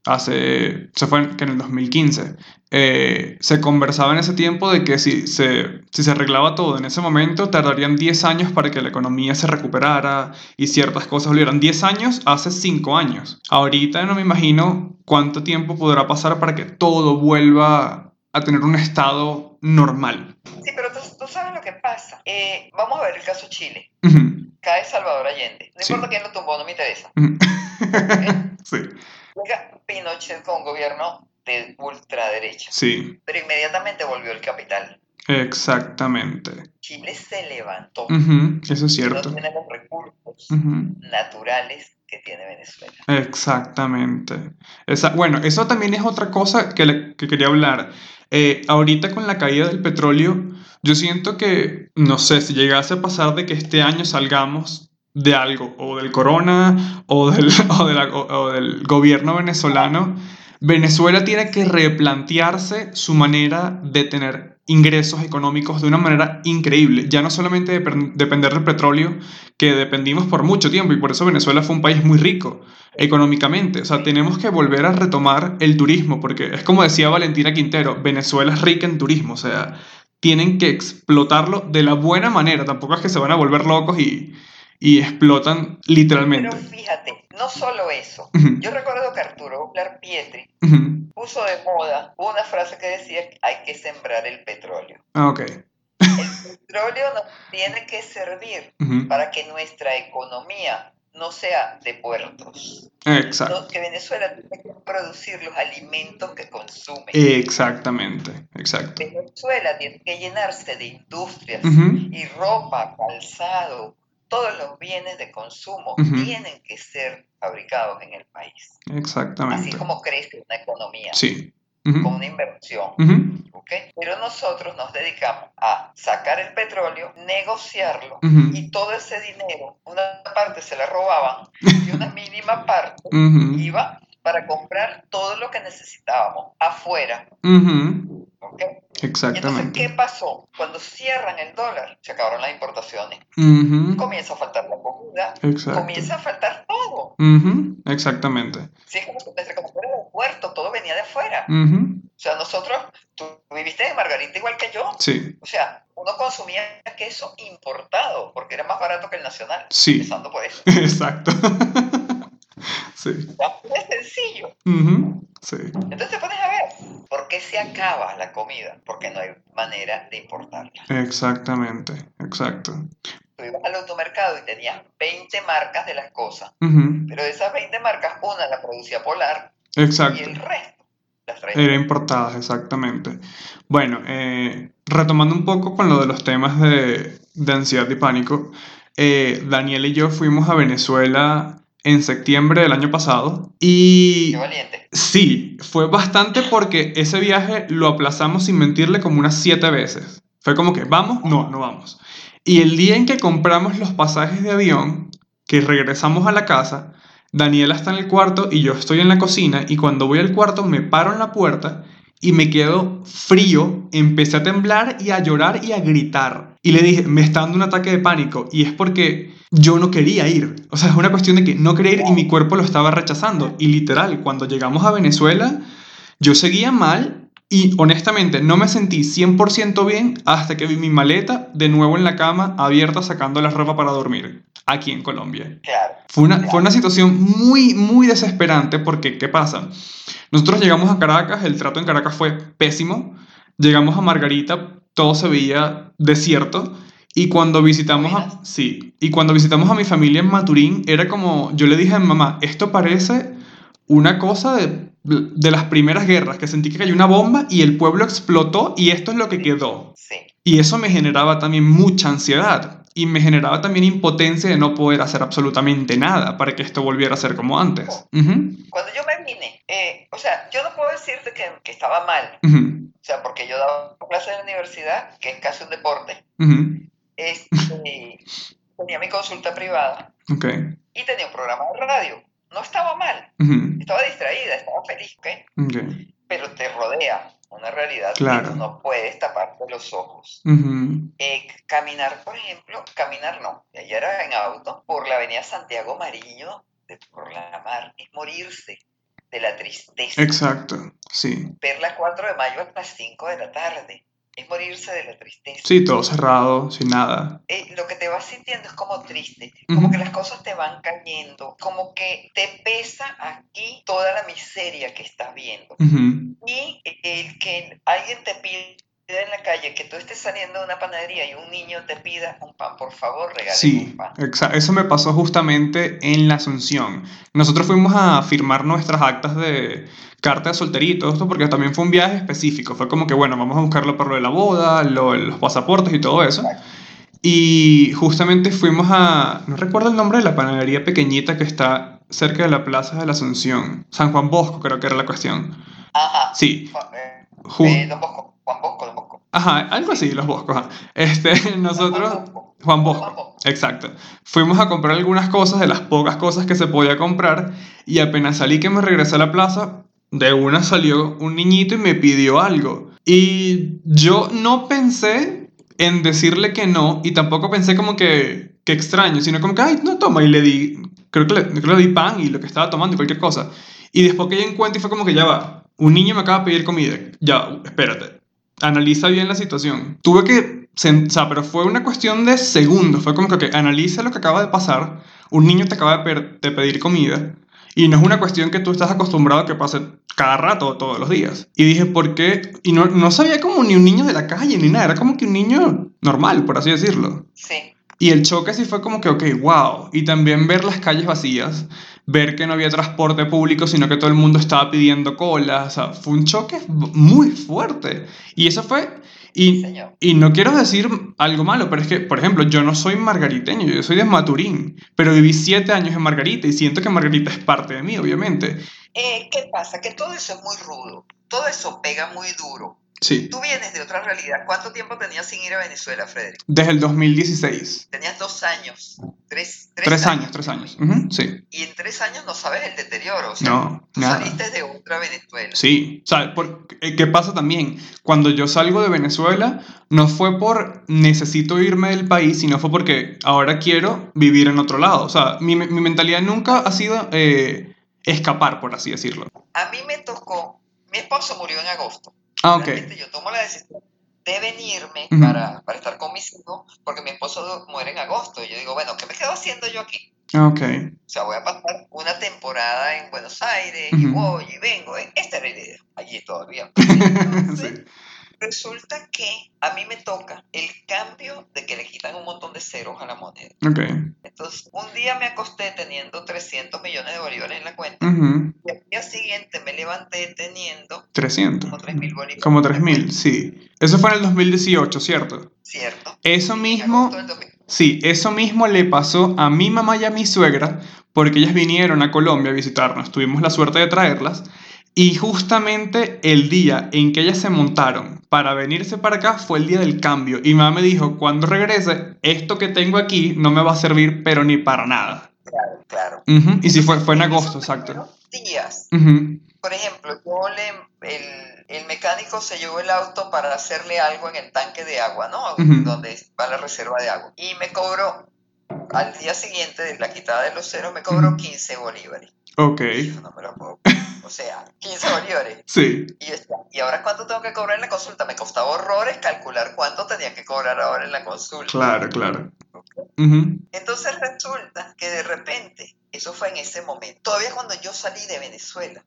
hace, se fue que en el 2015, eh, se conversaba en ese tiempo de que si se, si se arreglaba todo en ese momento, tardarían 10 años para que la economía se recuperara y ciertas cosas volvieran. 10 años hace 5 años. Ahorita no me imagino cuánto tiempo podrá pasar para que todo vuelva a tener un estado normal. Sí, pero tú, sabes lo que pasa. Eh, vamos a ver el caso Chile. Cae Salvador Allende. No importa quién lo tumbó, no me interesa. sí. Llega Pinochet con un gobierno de ultraderecha. Sí. Pero inmediatamente volvió el capital. Exactamente. Chile se levantó. Eso es cierto. No tiene los recursos naturales que tiene Venezuela. Exactamente. Esa, bueno, eso también es otra cosa que, que quería hablar. Eh, ahorita con la caída del petróleo, yo siento que, no sé, si llegase a pasar de que este año salgamos de algo, o del corona, o del, o, del gobierno venezolano, Venezuela tiene que replantearse su manera de tener ingresos económicos de una manera increíble. Ya no solamente depender del petróleo, que dependimos por mucho tiempo, y por eso Venezuela fue un país muy rico económicamente. O sea, tenemos que volver a retomar el turismo, porque es como decía Valentina Quintero, Venezuela es rica en turismo, o sea, tienen que explotarlo de la buena manera, tampoco es que se van a volver locos y y explotan literalmente. Pero fíjate, no solo eso. Yo recuerdo que Arturo Blar Pietri puso de moda una frase que decía hay que sembrar el petróleo. Ah, ok. El petróleo nos tiene que servir para que nuestra economía no sea de puertos. Exacto. que Venezuela tiene que producir los alimentos que consume. Exactamente, exacto. Venezuela tiene que llenarse de industrias y ropa, calzado, todos los bienes de consumo tienen que ser fabricados en el país. Exactamente. Así como crece una economía. Sí. Con una inversión. Pero nosotros nos dedicamos a sacar el petróleo, negociarlo y todo ese dinero, una parte se la robaban y una mínima parte iba para comprar todo lo que necesitábamos afuera. Exactamente. entonces, ¿qué pasó? Cuando cierran el dólar, se acabaron las importaciones. Comienza a faltar la comida. Comienza a faltar todo. Exactamente. Sí, es como desde como fuera del puerto, todo venía de afuera. O sea, nosotros, tú viviste en Margarita igual que yo. Sí. O sea, uno consumía queso importado porque era más barato que el nacional. Sí. Empezando por eso. Exacto. sí. Es sencillo. Sí. Entonces te pones a ver, ¿por qué se acaba la comida? Porque no hay manera de importarla. Exactamente, exacto. Tú ibas al automercado y tenías 20 marcas de las cosas, pero de esas 20 marcas, una la producía Polar exacto. y el resto las traía. Era importadas, exactamente. Bueno, eh, retomando un poco con lo de los temas de, de ansiedad y pánico, eh, Daniel y yo fuimos a Venezuela en septiembre del año pasado y... Qué valiente. Sí, fue bastante porque ese viaje lo aplazamos sin mentirle como unas siete veces. Fue como que, ¿vamos? No, no vamos. Y el día en que compramos los pasajes de avión, que regresamos a la casa, Daniela está en el cuarto y yo estoy en la cocina y cuando voy al cuarto me paro en la puerta y me quedo frío, empecé a temblar y a llorar y a gritar. Y le dije, me está dando un ataque de pánico y es porque yo no quería ir. O sea, es una cuestión de que no quería ir y mi cuerpo lo estaba rechazando. Y literal, cuando llegamos a Venezuela, yo seguía mal y honestamente no me sentí 100% bien hasta que vi mi maleta de nuevo en la cama abierta sacando la ropa para dormir aquí en Colombia. Claro. Fue una, fue una situación muy, muy desesperante porque, ¿qué pasa? Nosotros llegamos a Caracas, el trato en Caracas fue pésimo. Llegamos a Margarita, todo se veía desierto. Y cuando visitamos a, sí, y cuando visitamos a mi familia en Maturín, era como, yo le dije a mi mamá, esto parece una cosa de, de las primeras guerras, que sentí que cayó una bomba y el pueblo explotó y esto es lo que quedó. Sí. Y eso me generaba también mucha ansiedad y me generaba también impotencia de no poder hacer absolutamente nada para que esto volviera a ser como antes. Ujú, Cuando yo me vine, eh, o sea, yo no puedo decirte que, que estaba mal, ujú, o sea, porque yo daba clases en la universidad, que es casi un deporte, ujú. Este, tenía mi consulta privada Ok. y tenía un programa de radio. No estaba mal, ujú, estaba distraída, estaba feliz, ¿ok? ok, Pero te rodea una realidad Claro. que no puedes taparte los ojos. ujú. Eh, caminar, por ejemplo, caminar no, ayer era en auto, por la avenida Santiago Mariño, de por la mar, es morirse de la tristeza. Exacto, sí. Ver la 4 de mayo a las 5 de la tarde, es morirse de la tristeza. Sí, todo cerrado, sin nada. Eh, lo que te vas sintiendo es como triste, como que las cosas te van cayendo, como que te pesa aquí toda la miseria que estás viendo. Y el que alguien te pida en la calle, que tú estés saliendo de una panadería y un niño te pida un pan, por favor, regáleme Sí, un pan. exa- eso me pasó justamente en la Asunción. Nosotros fuimos a firmar nuestras actas de carta de soltería y todo esto porque también fue un viaje específico. Fue como que, bueno, vamos a buscarlo por lo de la boda, lo, los pasaportes y todo eso. Y justamente fuimos a, no recuerdo el nombre de la panadería pequeñita que está cerca de la Plaza de la Asunción. San Juan Bosco creo que era la cuestión. Ajá. Sí, eh, eh, don Bosco, Juan Bosco, Don Bosco. ajá, algo así, los Boscos. Este, nosotros... Juan Bosco. Juan. Exacto. Fuimos a comprar algunas cosas de las pocas cosas que se podía comprar y apenas salí que me regresé a la plaza, de una salió un niñito y me pidió algo. Y yo no pensé en decirle que no y tampoco pensé como que, que extraño, sino como que, ay, no toma y le di, creo que le, creo que le di pan y lo que estaba tomando y cualquier cosa. Y después que ella encuentra y fue como que ya va, un niño me acaba de pedir comida, ya, espérate, analiza bien la situación. Tuve que, o sea, pero fue una cuestión de segundos, fue como que, ok, analiza lo que acaba de pasar, un niño te acaba de, pedir comida, y no es una cuestión que tú estás acostumbrado a que pase cada rato todos los días. Y dije, ¿por qué? Y no, no sabía como ni un niño de la calle ni nada, era como que un niño normal, por así decirlo. Sí. Y el choque sí fue como que, ok, wow. Y también ver las calles vacías, ver que no había transporte público, sino que todo el mundo estaba pidiendo colas. O sea, fue un choque muy fuerte. Y eso fue... Y, y no quiero decir algo malo, pero es que, por ejemplo, yo no soy margariteño, yo soy de Maturín, pero viví siete años en Margarita y siento que Margarita es parte de mí, obviamente. Eh, ¿Qué pasa? Que todo eso es muy rudo, todo eso pega muy duro. Sí, Tú vienes de otra realidad. ¿Cuánto tiempo tenías sin ir a Venezuela, Frederick? desde el 2016. Tenías dos años, tres, Tres años, tres años. Ujú, sí, Y en tres años no sabes el deterioro. O sea, no, tú nada. saliste de otra Venezuela. Sí, o sea, por- eh, ¿qué pasa también? Cuando yo salgo de Venezuela, no fue por necesito irme del país, sino fue porque ahora quiero vivir en otro lado. O sea, mi, mi mentalidad nunca ha sido eh, escapar, por así decirlo. A mí me tocó, mi esposo murió en agosto. Ah, ok. Realmente yo tomo la decisión de venirme Ujú. para, para estar con mis hijos, porque mi esposo muere en agosto. Y yo digo, bueno, ¿qué me quedo haciendo yo aquí? Ah, Ok. O sea, voy a pasar una temporada en Buenos Aires y Ujú. voy y vengo. Esta era la idea. Allí todavía. Entonces, Sí. resulta que a mí me toca el cambio de que le quitan un montón de ceros a la moneda. Ok. Entonces, un día me acosté teniendo 300 millones de bolívares en la cuenta. Y al día siguiente me levanté teniendo 300. Como 3.000 bolívares. Como 3.000, sí. Eso fue en el 2018, ¿cierto? Cierto. Eso mismo... Sí, eso mismo le pasó a mi mamá y a mi suegra porque ellas vinieron a Colombia a visitarnos. Tuvimos la suerte de traerlas y justamente el día en que ellas se montaron para venirse para acá fue el día del cambio. Y mamá me dijo, cuando regrese, esto que tengo aquí no me va a servir, pero ni para nada. Claro, claro. Y sí, fue, fue en agosto, exacto. Días. Por ejemplo, el, el, mecánico se llevó el auto para hacerle algo en el tanque de agua, ¿no? Donde va la reserva de agua. Y me cobró, al día siguiente de la quitada de los ceros, me cobró 15 bolívares. Ok. no me lo puedo o sea, 15 bolívares. Sí. Y, ahora cuánto tengo que cobrar en la consulta? Me costaba horrores calcular cuánto tenía que cobrar ahora en la consulta. Claro, claro. Entonces resulta que de repente, eso fue en ese momento, todavía cuando yo salí de Venezuela,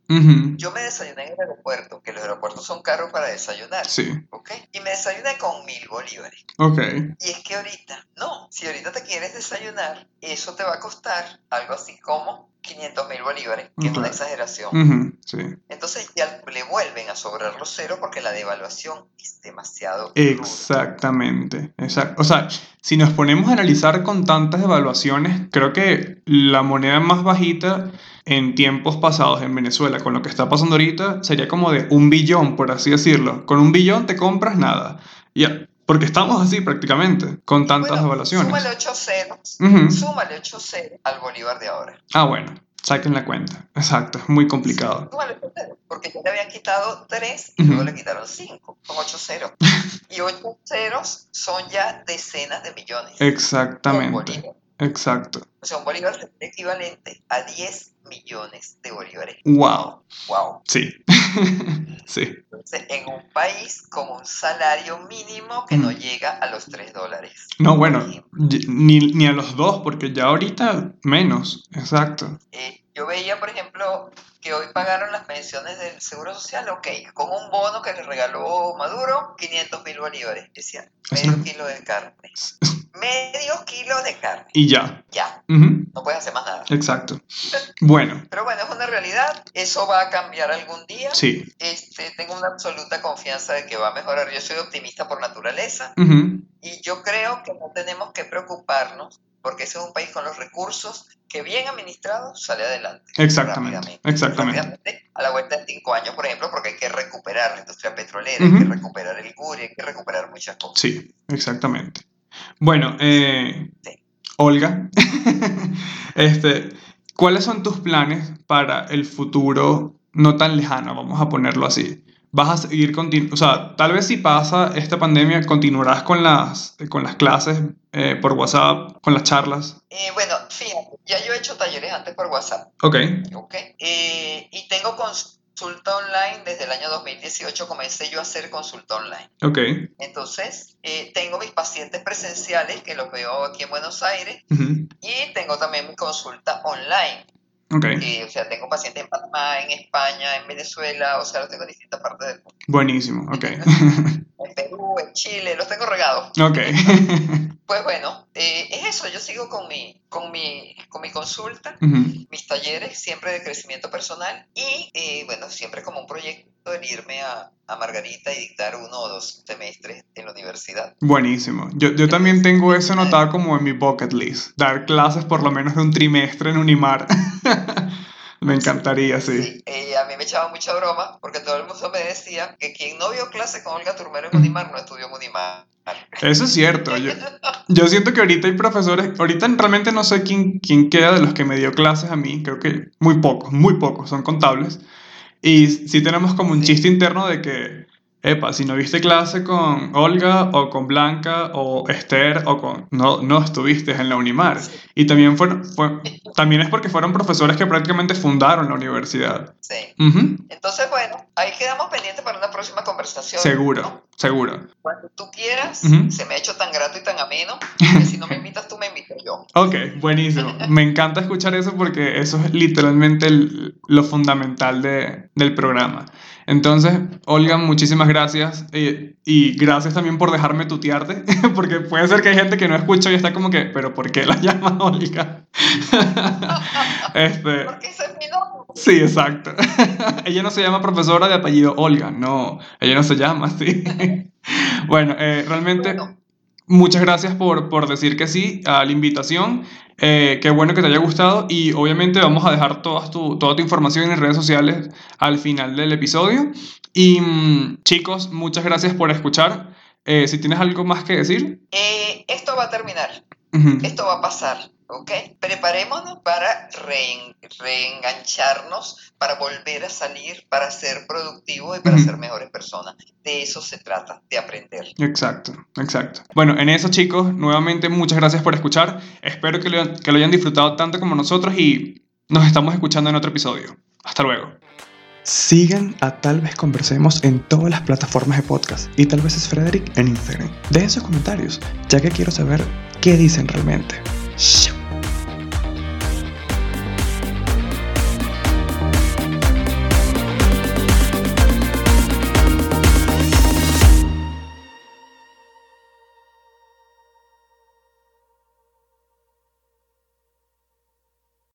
yo me desayuné en el aeropuerto, que los aeropuertos son caros para desayunar. Sí. ¿Ok? Y me desayuné con mil bolívares. Ok. Y es que ahorita, no, si ahorita te quieres desayunar, eso te va a costar algo así como 500 mil bolívares, que es una exageración. Sí. Entonces ya le vuelven a sobrar los ceros porque la devaluación es demasiado. Exactamente. Exacto. O sea, si nos ponemos a analizar con tantas devaluaciones, creo que la moneda más bajita en tiempos pasados en Venezuela, con lo que está pasando ahorita, sería como de un billón, por así decirlo. Con un billón te compras nada. Ya, porque estamos así prácticamente, con tantas devaluaciones. Súmale 8 ceros. Súmale 8 ceros al bolívar de ahora. Ah, bueno. Saquen la cuenta. Exacto, es muy complicado. súmale 8 ceros, porque ya le habían quitado 3 y luego le quitaron 5. Son 8 ceros. y 8 ceros son ya decenas de millones. Exactamente. Exacto. O sea, un bolívar es equivalente a 10 millones de bolívares. ¡Wow! ¡Wow! Sí. sí. Entonces, en un país con un salario mínimo que no llega a los 3 dólares. No, bueno, ni, ni, a los 2, porque ya ahorita menos. Exacto. Eh, yo veía, por ejemplo, que hoy pagaron las pensiones del Seguro Social, ok, con un bono que le regaló Maduro, 500 mil bolívares. Decía, medio kilo de carne. Medio kilo de carne. Y ya. Ya. No puedes hacer más nada. Exacto. Bueno. Pero bueno, es una realidad. Eso va a cambiar algún día. Sí. Este, tengo una absoluta confianza de que va a mejorar. Yo soy optimista por naturaleza. Y yo creo que no tenemos que preocuparnos porque ese es un país con los recursos que bien administrado sale adelante. Exactamente. Exactamente. a la vuelta de cinco años, por ejemplo, porque hay que recuperar la industria petrolera, hay que recuperar el GURI, hay que recuperar muchas cosas. Sí, exactamente. Bueno, eh, Olga, este, ¿cuáles son tus planes para el futuro no tan lejano, vamos a ponerlo así? ¿Vas a seguir continuando? O sea, tal vez si pasa esta pandemia, continuarás con las, con las clases eh, por WhatsApp, con las charlas. Eh, bueno, fíjate, ya yo he hecho talleres antes por WhatsApp. Ok. Ok. y tengo cons consulta online, desde el año 2018 comencé yo a hacer consulta online. Ok. Entonces, eh, tengo mis pacientes presenciales, que los veo aquí en Buenos Aires, y tengo también mi consulta online. Okay. o sea, tengo pacientes en Panamá, en España, en Venezuela, o sea, los tengo en distintas partes del mundo. Buenísimo, ok. en Perú, en Chile, los tengo regados. Ok. pues bueno, eh, es eso, yo sigo con mi, con mi, con mi consulta, mis talleres, siempre de crecimiento personal y, eh, bueno, siempre como un proyecto de irme a, a, Margarita y dictar uno o dos semestres en la universidad. Buenísimo. Yo, yo también tengo eso anotado como en mi bucket list, dar clases por lo menos de un trimestre en Unimar. Me encantaría, sí. sí. Eh, a mí me echaba mucha broma porque todo el mundo me decía que quien no vio clase con Olga Turmero en Unimar no estudió en Unimar. Eso es cierto. Yo, yo, siento que ahorita hay profesores, ahorita realmente no sé quién, quién queda de los que me dio clases a mí, creo que muy pocos, muy pocos, son contables. Y sí tenemos como un chiste interno de que Epa, si no viste clase con Olga o con Blanca o Esther o con... No, no estuviste en la Unimar. Y también, fueron, fue, también es porque fueron profesores que prácticamente fundaron la universidad. Sí. Entonces, bueno, ahí quedamos pendientes para una próxima conversación. Seguro, seguro. Cuando tú quieras, se me ha hecho tan grato y tan ameno, que si no me invitas tú, me invito yo. Ok, buenísimo. me encanta escuchar eso porque eso es literalmente lo fundamental de, del programa. Entonces, Olga, muchísimas gracias. Eh, y gracias también por dejarme tutearte, porque puede ser que hay gente que no escucha y está como que, pero ¿por qué la llama Olga? este, porque ese es mi nombre. Sí, exacto. ella no se llama profesora de apellido Olga, no, ella no se llama así. bueno, eh, realmente... Muchas gracias por, por, decir que sí a la invitación. Eh, qué bueno que te haya gustado y obviamente vamos a dejar toda tu, toda tu información en redes sociales al final del episodio. Y mm, chicos, muchas gracias por escuchar. Eh, si tienes algo más que decir. Eh, esto va a terminar. Esto va a pasar. ¿Ok? Preparémonos para reengancharnos, para volver a salir, para ser productivos y para ser mejores personas. De eso se trata, de aprender. Exacto, exacto. Bueno, en eso chicos, nuevamente muchas gracias por escuchar. Espero que lo, que lo hayan disfrutado tanto como nosotros y nos estamos escuchando en otro episodio. Hasta luego. Sigan a Tal vez Conversemos en todas las plataformas de podcast y tal vez es Frederick en Instagram. Dejen sus comentarios, ya que quiero saber qué dicen realmente.